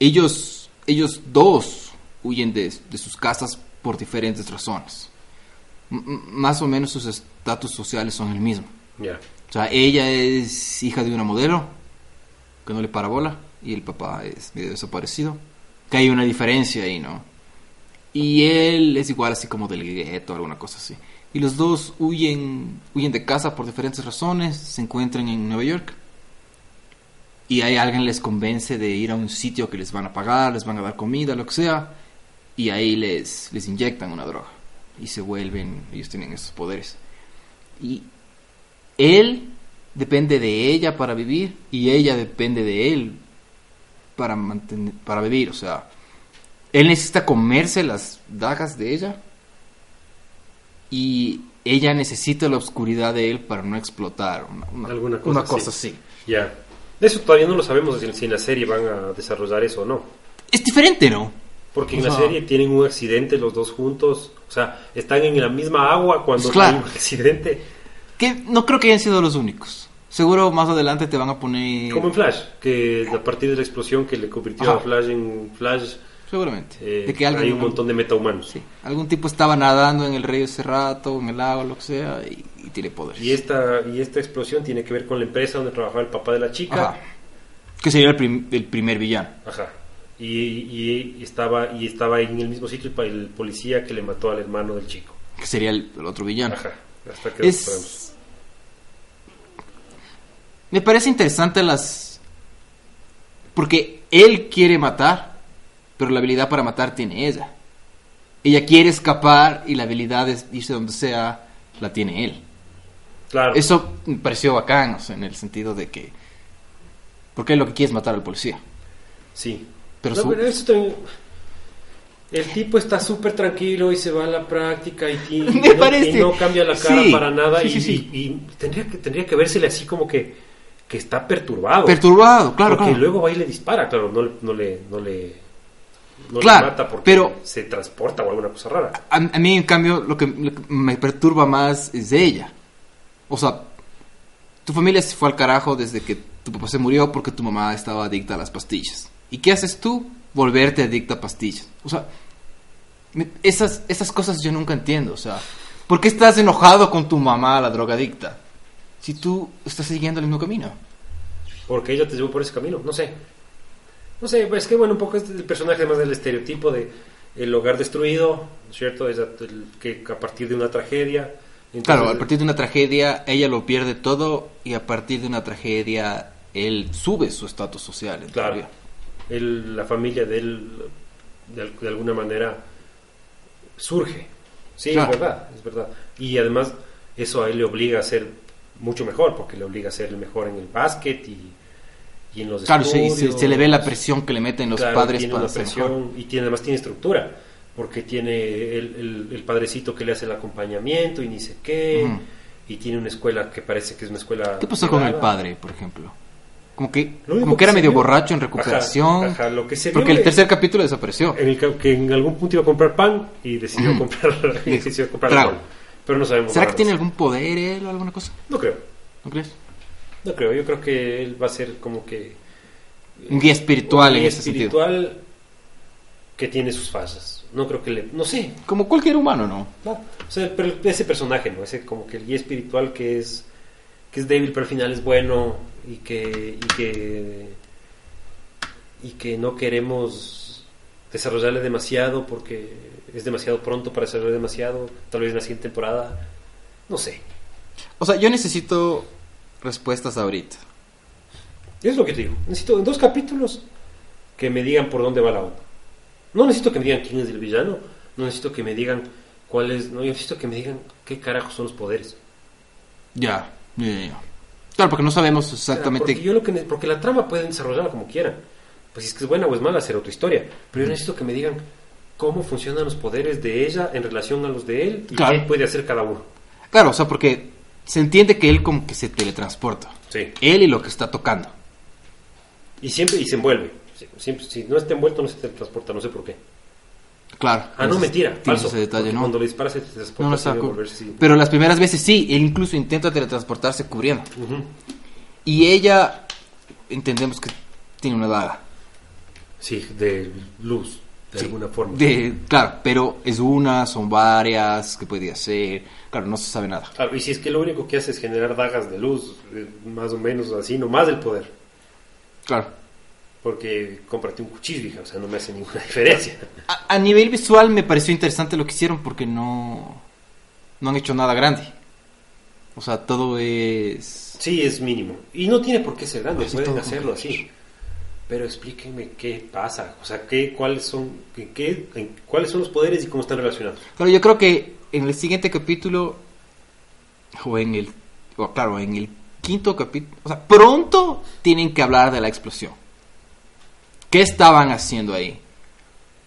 ellos, ellos dos huyen de, de sus casas por diferentes razones. Más o menos sus estatus sociales son el mismo. Ya. O sea, ella es hija de una modelo que no le para bola y el papá es medio desaparecido. Que hay una diferencia ahí, ¿no? Y él es igual así como del gueto, alguna cosa así. Y los dos huyen, huyen de casa por diferentes razones, se encuentran en Nueva York. Y ahí alguien les convence de ir a un sitio que les van a pagar, les van a dar comida, lo que sea. Y ahí les, les inyectan una droga. Y se vuelven, ellos tienen esos poderes. Y él depende de ella para vivir y ella depende de él para mantener para vivir, o sea, él necesita comerse las dagas de ella y ella necesita la oscuridad de él para no explotar, una, una- Alguna cosa una así. Ya. Eso todavía no lo sabemos si si en la serie van a desarrollar eso o no. Es diferente, ¿no? Porque en O la serie tienen un accidente los dos juntos. O sea, están en la misma agua cuando Pues claro. hay un accidente. Que no creo que hayan sido los únicos. Seguro más adelante te van a poner Como en Flash, que a partir de la explosión que le convirtió Ajá. a Flash en Flash, seguramente eh, de que alguien hay un montón de metahumanos. sí, algún tipo estaba nadando en el río ese rato, en el lago, lo que sea y, y tiene poderes. Y esta, y esta explosión tiene que ver con la empresa donde trabajaba el papá de la chica. Ajá. Que sería el, prim- el primer villano. Ajá. Y, y- y estaba, y estaba en el mismo sitio el, el policía que le mató al hermano del chico. Que sería el, el otro villano. Ajá. Hasta que Es... Me parece interesante las... Porque él quiere matar, pero la habilidad para matar tiene ella. Ella quiere escapar y la habilidad de irse donde sea la tiene él. Claro. Eso me pareció bacán, o sea, en el sentido de que... Porque él lo que quiere es matar al policía. Sí. Pero No, su- pero eso también- El tipo está súper tranquilo y se va a la práctica y, ti- Me y no, parece. y no cambia la cara Sí. para nada. Sí, y, sí, sí. y- y tendría, que, tendría que vérsele así como que, que está perturbado. Perturbado, claro, porque claro. luego va y le dispara, claro, no, le- no le, no le, no le Claro, mata porque pero- se transporta o alguna cosa rara. A, a mí, en cambio, lo que, lo que me perturba más es de ella. O sea, tu familia se fue al carajo desde que tu papá se murió porque tu mamá estaba adicta a las pastillas. ¿Y qué haces tú? Volverte adicta a pastillas. O sea, esas, esas cosas yo nunca entiendo. O sea, ¿por qué estás enojado con tu mamá, la drogadicta? Si tú estás siguiendo el mismo camino. Porque ella te llevó por ese camino, no sé. No sé, pues que bueno, un poco este es el personaje más del estereotipo de el hogar destruido, ¿cierto? Es el- que a partir de una tragedia. entonces- Claro, a partir de una tragedia ella lo pierde todo y a partir de una tragedia él sube su estatus social. Claro. él- la familia de él, de, al- de alguna manera, surge. Sí, Claro. es verdad, es verdad. Y además, eso a él le obliga a ser mucho mejor, porque le obliga a ser el mejor en el básquet y, y en los Claro, estudios. se, se le ve la presión que le meten los Claro, padres tiene para una mejor. y tiene, además tiene estructura. porque tiene el, el- el padrecito que le hace el acompañamiento y ni sé qué, y tiene una escuela que parece que es una escuela... ¿Qué pasó con el padre, por ejemplo? Como que, como que era medio vio- borracho en recuperación. Ajá, ajá, lo que se porque el tercer es- capítulo desapareció. En el que en algún punto iba a comprar pan y decidió comprar, y decidió comprar Claro. Pero no sabemos ¿Será que tiene algún poder él o alguna cosa? No creo, ¿No crees? no creo. Yo creo que él va a ser como que... Un guía espiritual un en guía ese sentido. espiritual que tiene sus fallas. No creo que le... No sé, Como cualquier humano, ¿no? No, o sea, pero ese personaje, ¿no? Ese como que el guía espiritual que es que es débil pero al final es bueno y que y que y que no queremos desarrollarle demasiado porque es demasiado pronto para desarrollar demasiado, tal vez en la siguiente temporada, no sé. O sea, yo necesito respuestas ahorita. Es lo que te digo. Necesito en dos capítulos que me digan por dónde va la onda. No necesito que me digan quién es el villano, no necesito que me digan cuál es, no yo necesito que me digan qué carajos son los poderes. Ya, ya, ya, ya. Claro, porque no sabemos Porque exactamente. yo lo que porque la trama pueden desarrollarla como quieran. Pues si es que es buena o es mala, será otra historia. Pero yo necesito que me digan cómo funcionan los poderes de ella en relación a los de él y Claro. qué puede hacer cada uno. Claro, o sea, porque se entiende que él como que se teletransporta. Sí. Él y lo que está tocando. Y siempre y se envuelve. Sie- Siempre, si no está envuelto no se teletransporta, no sé por qué. Claro. Ah, no, mentira, falso. ese detalle, ¿no? Cuando le disparas se teletransporta No, sí. Pero las primeras veces sí, él incluso intenta teletransportarse cubriendo. Y ella, entendemos que tiene una daga. Sí, de luz, de Sí. alguna forma. De, claro, pero es una, son varias, que puede hacer. Claro, no se sabe nada. Claro, y si es que lo único que hace es generar dagas de luz, eh, más o menos así, no más del poder. Claro. Porque cómprate un cuchillo, hija, o sea, no me hace ninguna diferencia. A, a nivel visual me pareció interesante lo que hicieron porque no, no han hecho nada grande. O sea, todo es... Sí, es mínimo. Y no tiene por qué ser grande, Así pueden hacerlo así. Pero explíquenme qué pasa, o sea, qué, cuáles son, qué, en- cuáles son los poderes y cómo están relacionados. Claro, yo creo que en el siguiente capítulo, o en el, o claro, en el quinto capítulo, o sea, pronto tienen que hablar de la explosión. ¿Qué estaban haciendo ahí?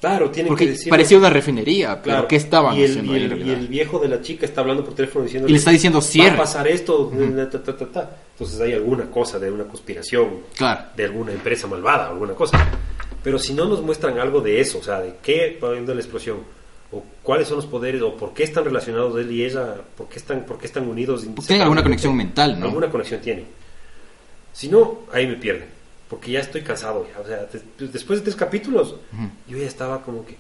Claro, tienen Porque que decir. parecía una refinería, pero Claro. ¿qué estaban y el, haciendo y el- y viejo de la chica está hablando por teléfono diciendo Y le está diciendo va cierre. a pasar esto, ta, ta, ta, ta". entonces hay alguna cosa de una conspiración Claro. de alguna empresa malvada, alguna cosa. Pero si no nos muestran algo de eso, o sea, de qué va habiendo la explosión, o cuáles son los poderes, o por qué están relacionados él y ella, por qué están, por qué están unidos. tienen alguna conexión mental, ¿no? Alguna conexión tienen. Si no, ahí me pierden, porque ya estoy cansado. ya, o sea, des- después de tres capítulos, yo ya estaba como que,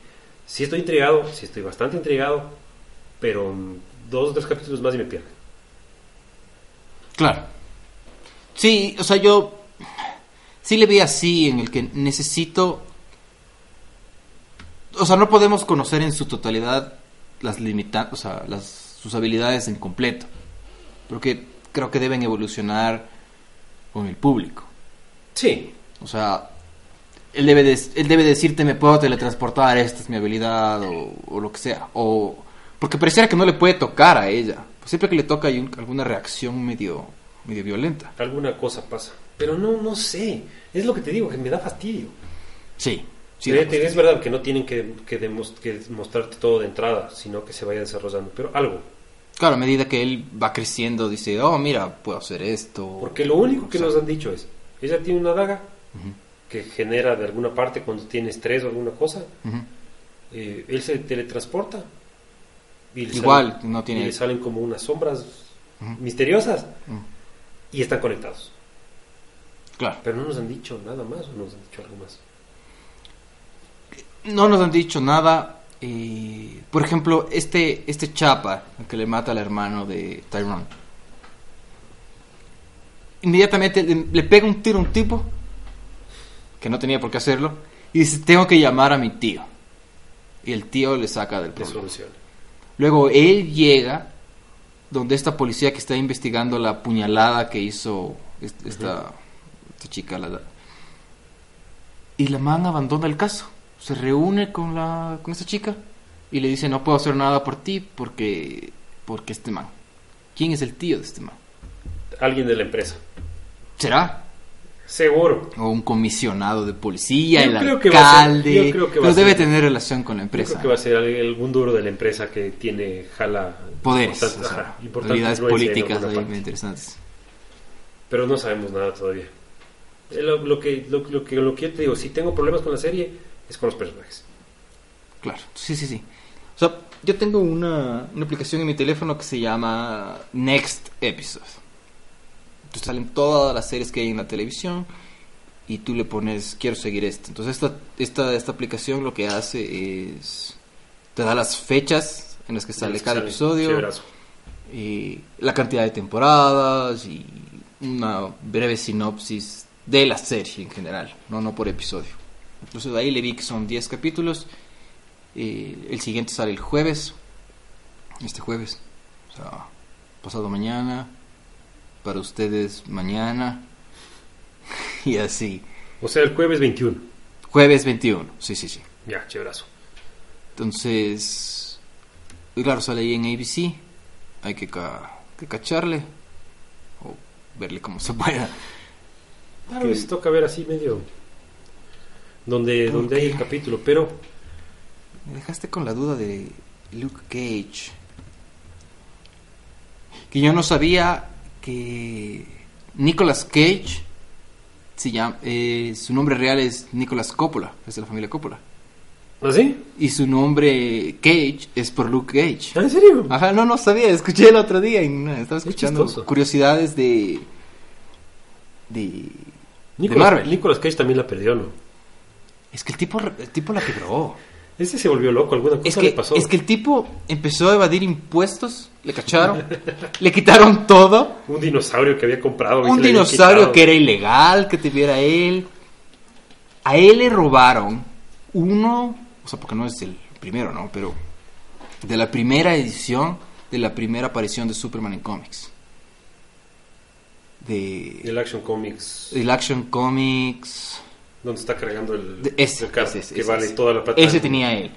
sí estoy intrigado, sí estoy bastante intrigado, pero dos o tres capítulos más y me pierden. Claro. Sí, o sea, yo sí le vi así en el que necesito... O sea, no podemos conocer en su totalidad las limitantes, o sea, las, sus habilidades en completo. Porque creo que deben evolucionar con el público. Sí, O sea, él debe, de- él debe decirte, me puedo teletransportar, esta es mi habilidad, o, o lo que sea. O, porque pareciera que no le puede tocar a ella. Siempre que le toca hay un- alguna reacción medio, medio violenta. alguna cosa pasa, pero no, no sé. Es lo que te digo, que me da fastidio. Sí, es, es verdad que no tienen que, que, demos- que mostrarte todo de entrada, sino que se vaya desarrollando, pero algo. Claro, a medida que él va creciendo, dice, oh, mira, puedo hacer esto. Porque lo único que O sea, nos han dicho es, ella tiene una daga que genera de alguna parte cuando tiene estrés o alguna cosa, eh, él se teletransporta. Y le Igual, salen- no tiene- y le salen como unas sombras misteriosas y están conectados. Claro. Pero no nos han dicho nada más o nos han dicho algo más. No nos han dicho nada. eh, por ejemplo, este, este chapa que le mata al hermano de Tyrone. Inmediatamente le, le pega un tiro a un tipo que no tenía por qué hacerlo y dice, tengo que llamar a mi tío. Y el tío le saca del De problema. Luego él llega donde esta policía que está investigando la puñalada que hizo est- esta, esta chica. La, y la man abandona el caso. Se reúne con, la, con esta chica y le dice, no puedo hacer nada por ti porque, porque este man. ¿Quién es el tío de este man? Alguien de la empresa. ¿Será? Seguro. o un comisionado de policía, Yo el creo que va a ser- alcalde, yo creo que va pero ser- debe tener relación con la Yo empresa. creo que va a ser algún duro de la empresa que tiene jala Poderes, o sea, habilidades políticas ahí muy interesantes. Pero no sabemos nada todavía. Eh, Lo, lo que, lo, lo que, lo que yo te digo, si tengo problemas con la serie, es con los personajes. Claro, sí, sí, sí. O sea, yo tengo una, una aplicación en mi teléfono que se llama Next Episode. Entonces salen todas las series que hay en la televisión y tú le pones, quiero seguir esto. Entonces esta, esta, esta aplicación lo que hace es, te da las fechas en las que sale que cada sale episodio, y la cantidad de temporadas y una breve sinopsis de la serie en general, no, no por episodio. Entonces ahí le vi que son 10 capítulos. eh, el siguiente sale el jueves. Este jueves. O sea, pasado mañana. Para ustedes mañana. y así. O sea, el jueves 21. Jueves 21. Sí, sí, sí. Ya, chéverazo. Entonces, claro, sale ahí en ABC. Hay que, ca- que cacharle. O verle como se pueda. Claro, les toca ver así medio. Donde, ¿Por donde hay el capítulo, pero Me dejaste con la duda de Luke Cage. Que yo no sabía que Nicolas Cage se llama, eh, su nombre real es Nicolas Coppola, es de la familia Coppola. ¿así? Y su nombre Cage es por Luke Cage. ¿Ah, ¿En serio? Ajá, no, no sabía, escuché el otro día, y no, estaba escuchando curiosidades de de Marvel. Nicolas Cage también la perdió, ¿no? Es que el tipo el tipo la quebró. Ese se volvió loco, alguna cosa Es que, le pasó. es que el tipo empezó a evadir impuestos, le cacharon, le quitaron todo, Un dinosaurio que había comprado. un dinosaurio que era ilegal, que tuviera él. A él le robaron uno, o sea, porque no es el primero, ¿no? Pero de la primera edición, de la primera aparición de Superman en cómics. De El Action Comics, el Action Comics. Donde está cargando el, ese, el carro, ese, ese, que vale toda la plata. Ese tenía él.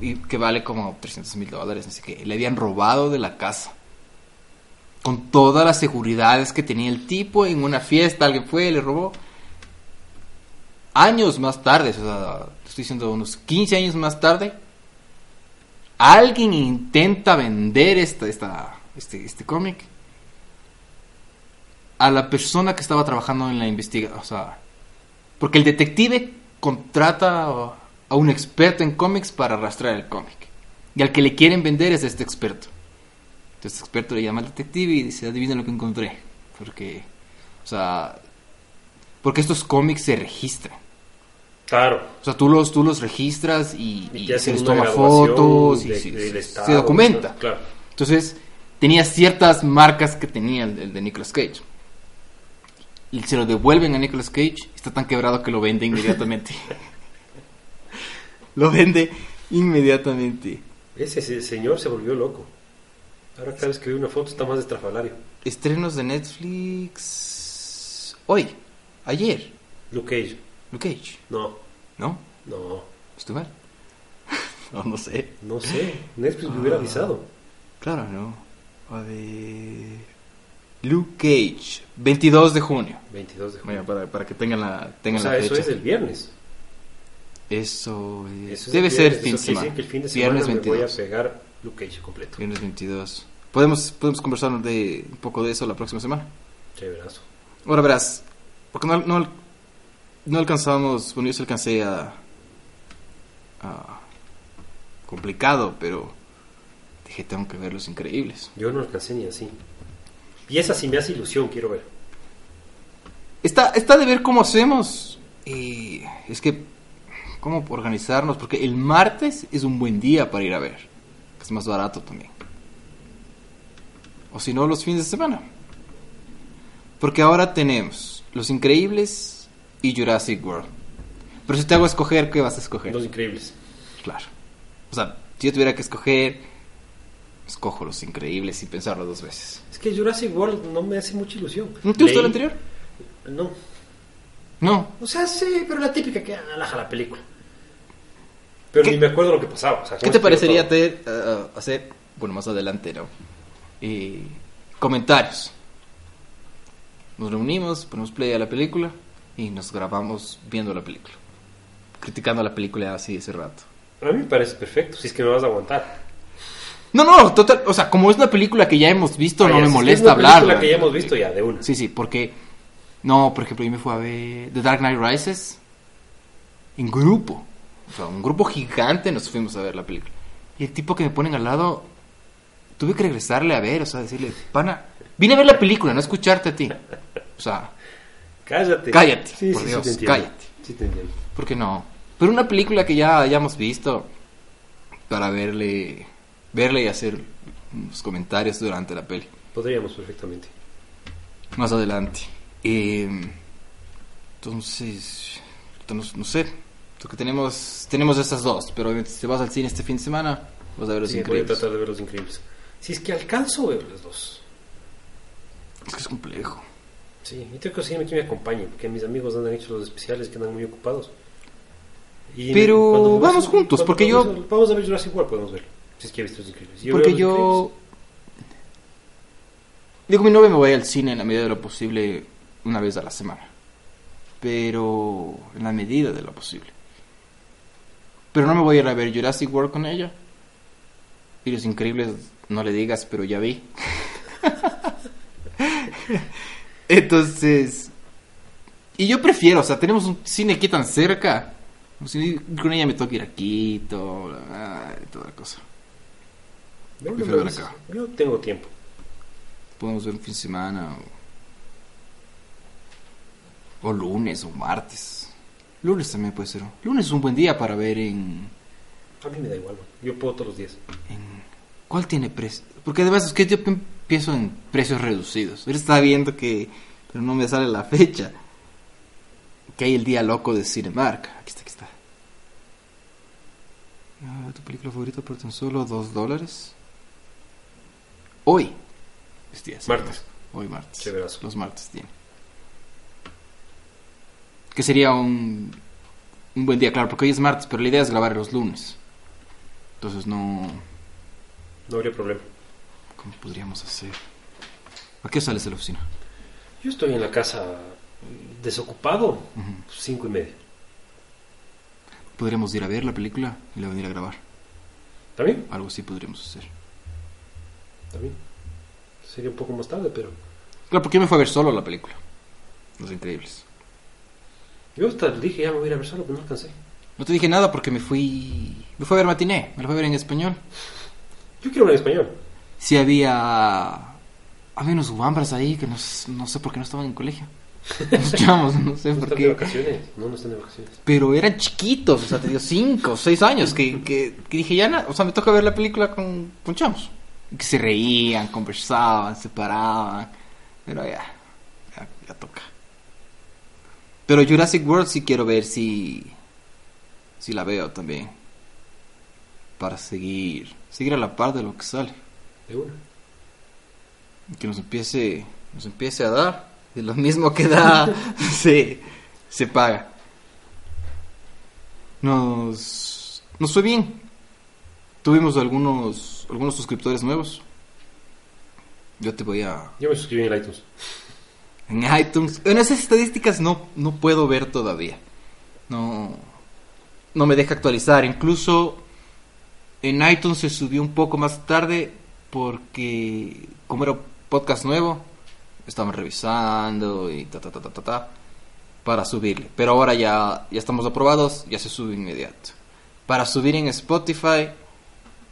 Y que vale como 300 mil dólares. Así que le habían robado de la casa. Con todas las seguridades que tenía el tipo en una fiesta. Alguien fue, le robó. Años más tarde, o sea, estoy diciendo unos 15 años más tarde. Alguien intenta vender esta, esta, este, este cómic a la persona que estaba trabajando en la investigación. O sea, porque el detective contrata a un experto en cómics para arrastrar el cómic. Y al que le quieren vender es este experto. Entonces este experto le llama al detective y dice, adivina lo que encontré. Porque, o sea, porque estos cómics se registran. Claro. O sea, tú los, tú los registras y, Y y se les toma fotos y de- se, del se- estado, se documenta. Claro. Entonces, tenía ciertas marcas que tenía el, el de Nicolas Cage. Y se lo devuelven a Nicolas Cage. Está tan quebrado que lo vende inmediatamente. lo vende inmediatamente. Ese, ese señor se volvió loco. Ahora cada vez que ve una foto está más estrafalario. Estrenos de Netflix. Hoy, ayer. Luke Cage. Luke Cage. No, ¿No? no, ¿Estoy mal? no, no sé. no sé. Netflix me hubiera Ah. avisado. Claro, no. A ver. Luke Cage, 22 de junio. 22 de junio. Bueno, para, para que tengan la, o tengan sea, la eso fecha. es el viernes. Eso, es- Eso es debe el ser viernes. fin Eso semana. decir que el fin de semana Viernes me 22. voy a pegar Luke Cage completo. Viernes 22. Podemos, podemos conversar de, un poco de eso la próxima semana. Chéverazo. Ahora verás, porque no, no, no alcanzamos, bueno, yo sí alcancé a, a- complicado, pero dije, tengo que ver Los Increíbles. Yo no alcancé ni así. Y esa sí me hace ilusión, quiero ver. Está, está de ver cómo hacemos. Y es que, cómo organizarnos, porque el martes es un buen día para ir a ver. que Es más barato también. O si no, los fines de semana. Porque ahora tenemos Los Increíbles y Jurassic World. Pero si te hago escoger, ¿qué vas a escoger? Los increíbles. Claro. O sea, si yo tuviera que escoger, escojo Los Increíbles sin pensarlo dos veces. Es que Jurassic World no me hace mucha ilusión. ¿No te gustó el anterior? No. No. O sea, sí, pero la típica que alaja la película. Pero ¿Qué- ni me acuerdo lo que pasaba. o sea, ¿Qué te parecería te- eh, hacer, bueno, más adelante, ¿no? Eh, comentarios. Nos reunimos, ponemos play a la película y nos grabamos viendo la película. Criticando la película así ese rato. A mí me parece perfecto, si es que me vas a aguantar. No, no, total, o sea, como es una película que ya hemos visto, Ah, no me si es molesta una película hablar. que ya hemos visto ya, de una. Sí, sí, porque no, por ejemplo, yo me fui a ver The Dark Knight Rises en grupo. O sea, un grupo gigante nos fuimos a ver la película. Y el tipo que me ponen al lado, tuve que regresarle a ver, o sea, decirle, pana, vine a ver la película, no a escucharte a ti. O sea, Cállate. Cállate, Sí, por sí, Dios, sí te cállate. Sí te entiendo. ¿por qué no? Pero una película que ya hayamos visto para verle, verle y hacer unos comentarios durante la peli. Podríamos perfectamente. más adelante. Eh, entonces, no, no sé, porque tenemos tenemos estas dos, pero obviamente si te vas al cine este fin de semana, vas a ver los Sí, voy a increíbles. tratar de ver los increíbles. Si es que alcanzo, veo las dos. Es que es complejo. Sí, y tengo que conseguirme que me acompañe, porque mis amigos han hecho los especiales que andan muy ocupados. Y Pero me vamos juntos, porque yo- a- Vamos a ver Jurassic World, podemos ver. Si es que he visto los increíbles. Yo porque yo digo mi novia me voy al cine en la medida de lo posible una vez a la semana, pero en la medida de lo posible. Pero no me voy a ir a ver Jurassic World con ella. Y los increíbles, no le digas, pero ya vi. Entonces, y yo prefiero, o sea, tenemos un cine aquí tan cerca. Si con ella me toca ir a Quito, bla, bla, y toda la cosa. Ven, Prefiero ver acá. Yo tengo tiempo. Podemos ver un fin de semana o, o lunes o martes. Lunes también puede ser. Lunes es un buen día para ver en, A mí me da igual, yo puedo todos los días. en- ¿Cuál tiene precio? Porque además es que yo pi- pienso en precios reducidos. Él está viendo que... Pero no me sale la fecha. Que hay el día loco de Cinemark. Aquí está, aquí está. Ah, ¿Tu película favorita por tan solo dos dólares? Hoy. Es día Martes. Hoy martes. Chéverazo. Los martes tiene. Que sería un, un buen día, claro, porque hoy es martes, pero la idea es grabar los lunes. Entonces no... No habría problema. ¿Cómo podríamos hacer? ¿A qué sales de la oficina? Yo estoy en la casa desocupado, Ujú. cinco y media. Podríamos ir a ver la película y luego venir a grabar. ¿También? Algo así podríamos hacer. Sería un poco más tarde, pero... Claro, porque me fui a ver solo la película. Los Increíbles. Yo hasta dije, ya me voy a ir a ver solo, pero no alcancé. No te dije nada porque me fui... Me fui a ver matiné. Me la fui a ver en español. Yo quiero ver en español. Sí había... Había unos guambras ahí que no, no sé por qué no estaban en colegio. Los chavos, no sé No por están de qué. vacaciones. No, no están de vacaciones. Pero eran chiquitos, o sea, te digo, cinco o seis años, que, que, que dije, ya, na- o sea, me toca ver la película con, con chamos. Que se reían, conversaban, se paraban. Pero ya, ya, ya toca. Pero Jurassic World sí quiero ver si, si la veo también. Para seguir, seguir a la par de lo que sale. De una. Que nos empiece, nos empiece a dar. De lo mismo que da, se, se paga. Nos, nos fue bien. Tuvimos algunos, algunos suscriptores nuevos. Yo te voy a... Yo me suscribí en iTunes. En iTunes. En esas estadísticas no, no puedo ver todavía. No, no me deja actualizar. Incluso en iTunes se subió un poco más tarde porque como era podcast nuevo, estaban revisando y ta ta ta ta ta, ta para subirle. Pero ahora ya, ya estamos aprobados, ya se sube inmediato. Para subir en Spotify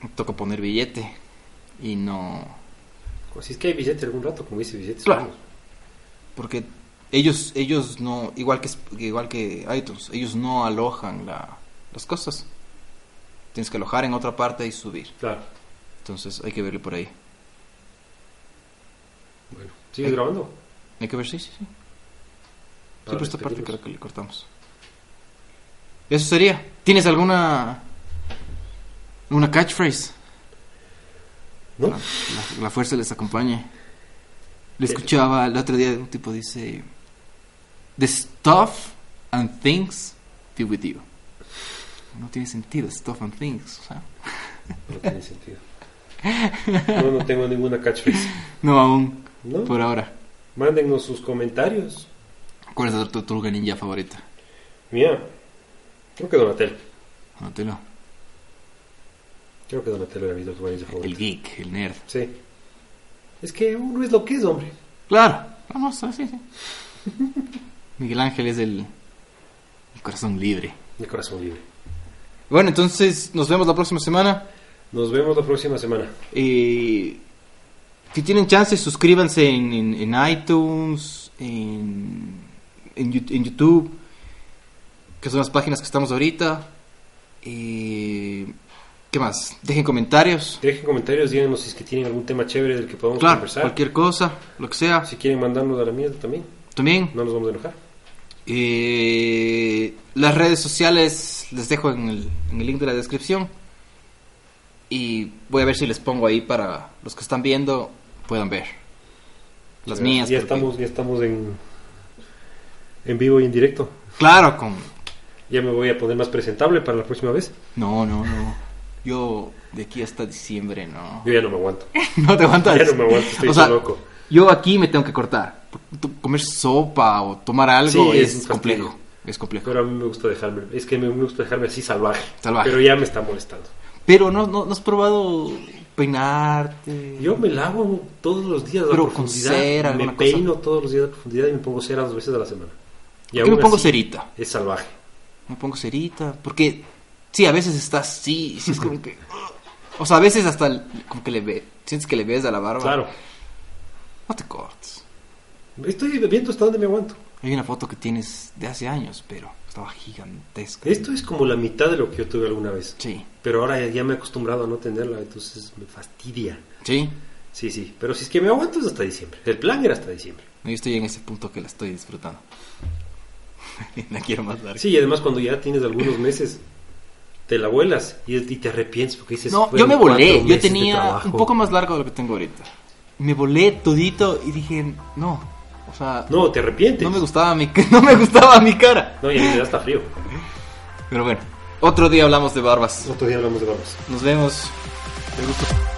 toca poner billete y no Si es que hay billete algún rato, como dice billetes. Claro. vamos. porque ellos ellos no igual que igual que iTunes ellos no alojan la, las cosas tienes que alojar en otra parte y subir Claro. entonces hay que verle por ahí Bueno. ¿Sigue grabando? hay que ver sí sí sí Para sí por esta parte creo que le cortamos eso sería tienes alguna una catchphrase ¿No? la, la- la fuerza les acompañe le escuchaba el otro día un tipo dice the stuff and things be with you no tiene sentido stuff and things o sea No tiene sentido. No, no tengo ninguna catchphrase. no aún ¿No? por ahora Mándennos sus comentarios. ¿Cuál es tu tortuga ninja favorita? Mía, creo que Donatello. Donatello. Creo que Donatello era mi ninja El geek, el nerd. Sí. Es que uno es lo que es, hombre. Claro. Vamos, sí, sí. Miguel Ángel es el, el corazón libre. Mi corazón libre. Bueno, entonces nos vemos la próxima semana. Nos vemos la próxima semana. Eh, si tienen chance, suscríbanse en, en- en iTunes, en, en YouTube, que son las páginas que estamos ahorita. Eh, ¿Qué más? Dejen comentarios. Dejen comentarios, díganos si es que tienen algún tema chévere del que podamos Claro, conversar. cualquier cosa, lo que sea. Si quieren mandarnos a la mierda también, También no nos vamos a enojar. Eh, las redes sociales les dejo en el, en el link de la descripción. Y voy a ver si les pongo ahí para los que están viendo puedan ver. Las mías. Ya porque- estamos, ya estamos en, en vivo y en directo. Claro, con... Ya me voy a poner más presentable para la próxima vez. No, no, no. Yo de aquí hasta diciembre no. Yo ya no me aguanto. No te aguantas. Ya no me aguanto, estoy o sea, loco. Yo aquí me tengo que cortar. Comer sopa o tomar algo Sí, es complejo. Es complejo. Pero a mí me gusta dejarme, es que me gusta dejarme así salvaje. Salvaje. Pero ya me está molestando. Pero no, no, no has probado peinarte. Yo me lavo todos los días a Pero con profundidad. cera, me cosa. peino todos los días a profundidad y me pongo cera dos veces a la semana. Y Yo me aún pongo cerita. Es salvaje. Me pongo cerita. Porque, sí, a veces estás así. sí es como que. O sea, a veces hasta el- como que le ve. Sientes que le ves a la barba. Claro. No te cortes. Estoy viendo hasta dónde me aguanto. Hay una foto que tienes de hace años, pero estaba gigantesca. Esto es como la mitad de lo que yo tuve alguna vez. Sí. Pero ahora ya, ya me he acostumbrado a no tenerla, entonces me fastidia. Sí. Sí, sí. Pero si es que me aguanto es hasta diciembre. El plan era hasta diciembre. Yo estoy en ese punto que la estoy disfrutando. la quiero más larga. Sí, y además cuando ya tienes algunos meses, te la vuelas y, y te arrepientes porque dices... No, yo "Fueron me volé. Yo tenía trabajo". un poco más largo de lo que tengo ahorita. Me volé todito y dije, no. O sea, No, te arrepientes. no me gustaba mi, no me gustaba mi cara. No, y a mí me da hasta frío. Pero bueno, otro día hablamos de barbas. Otro día hablamos de barbas. Nos vemos. Me.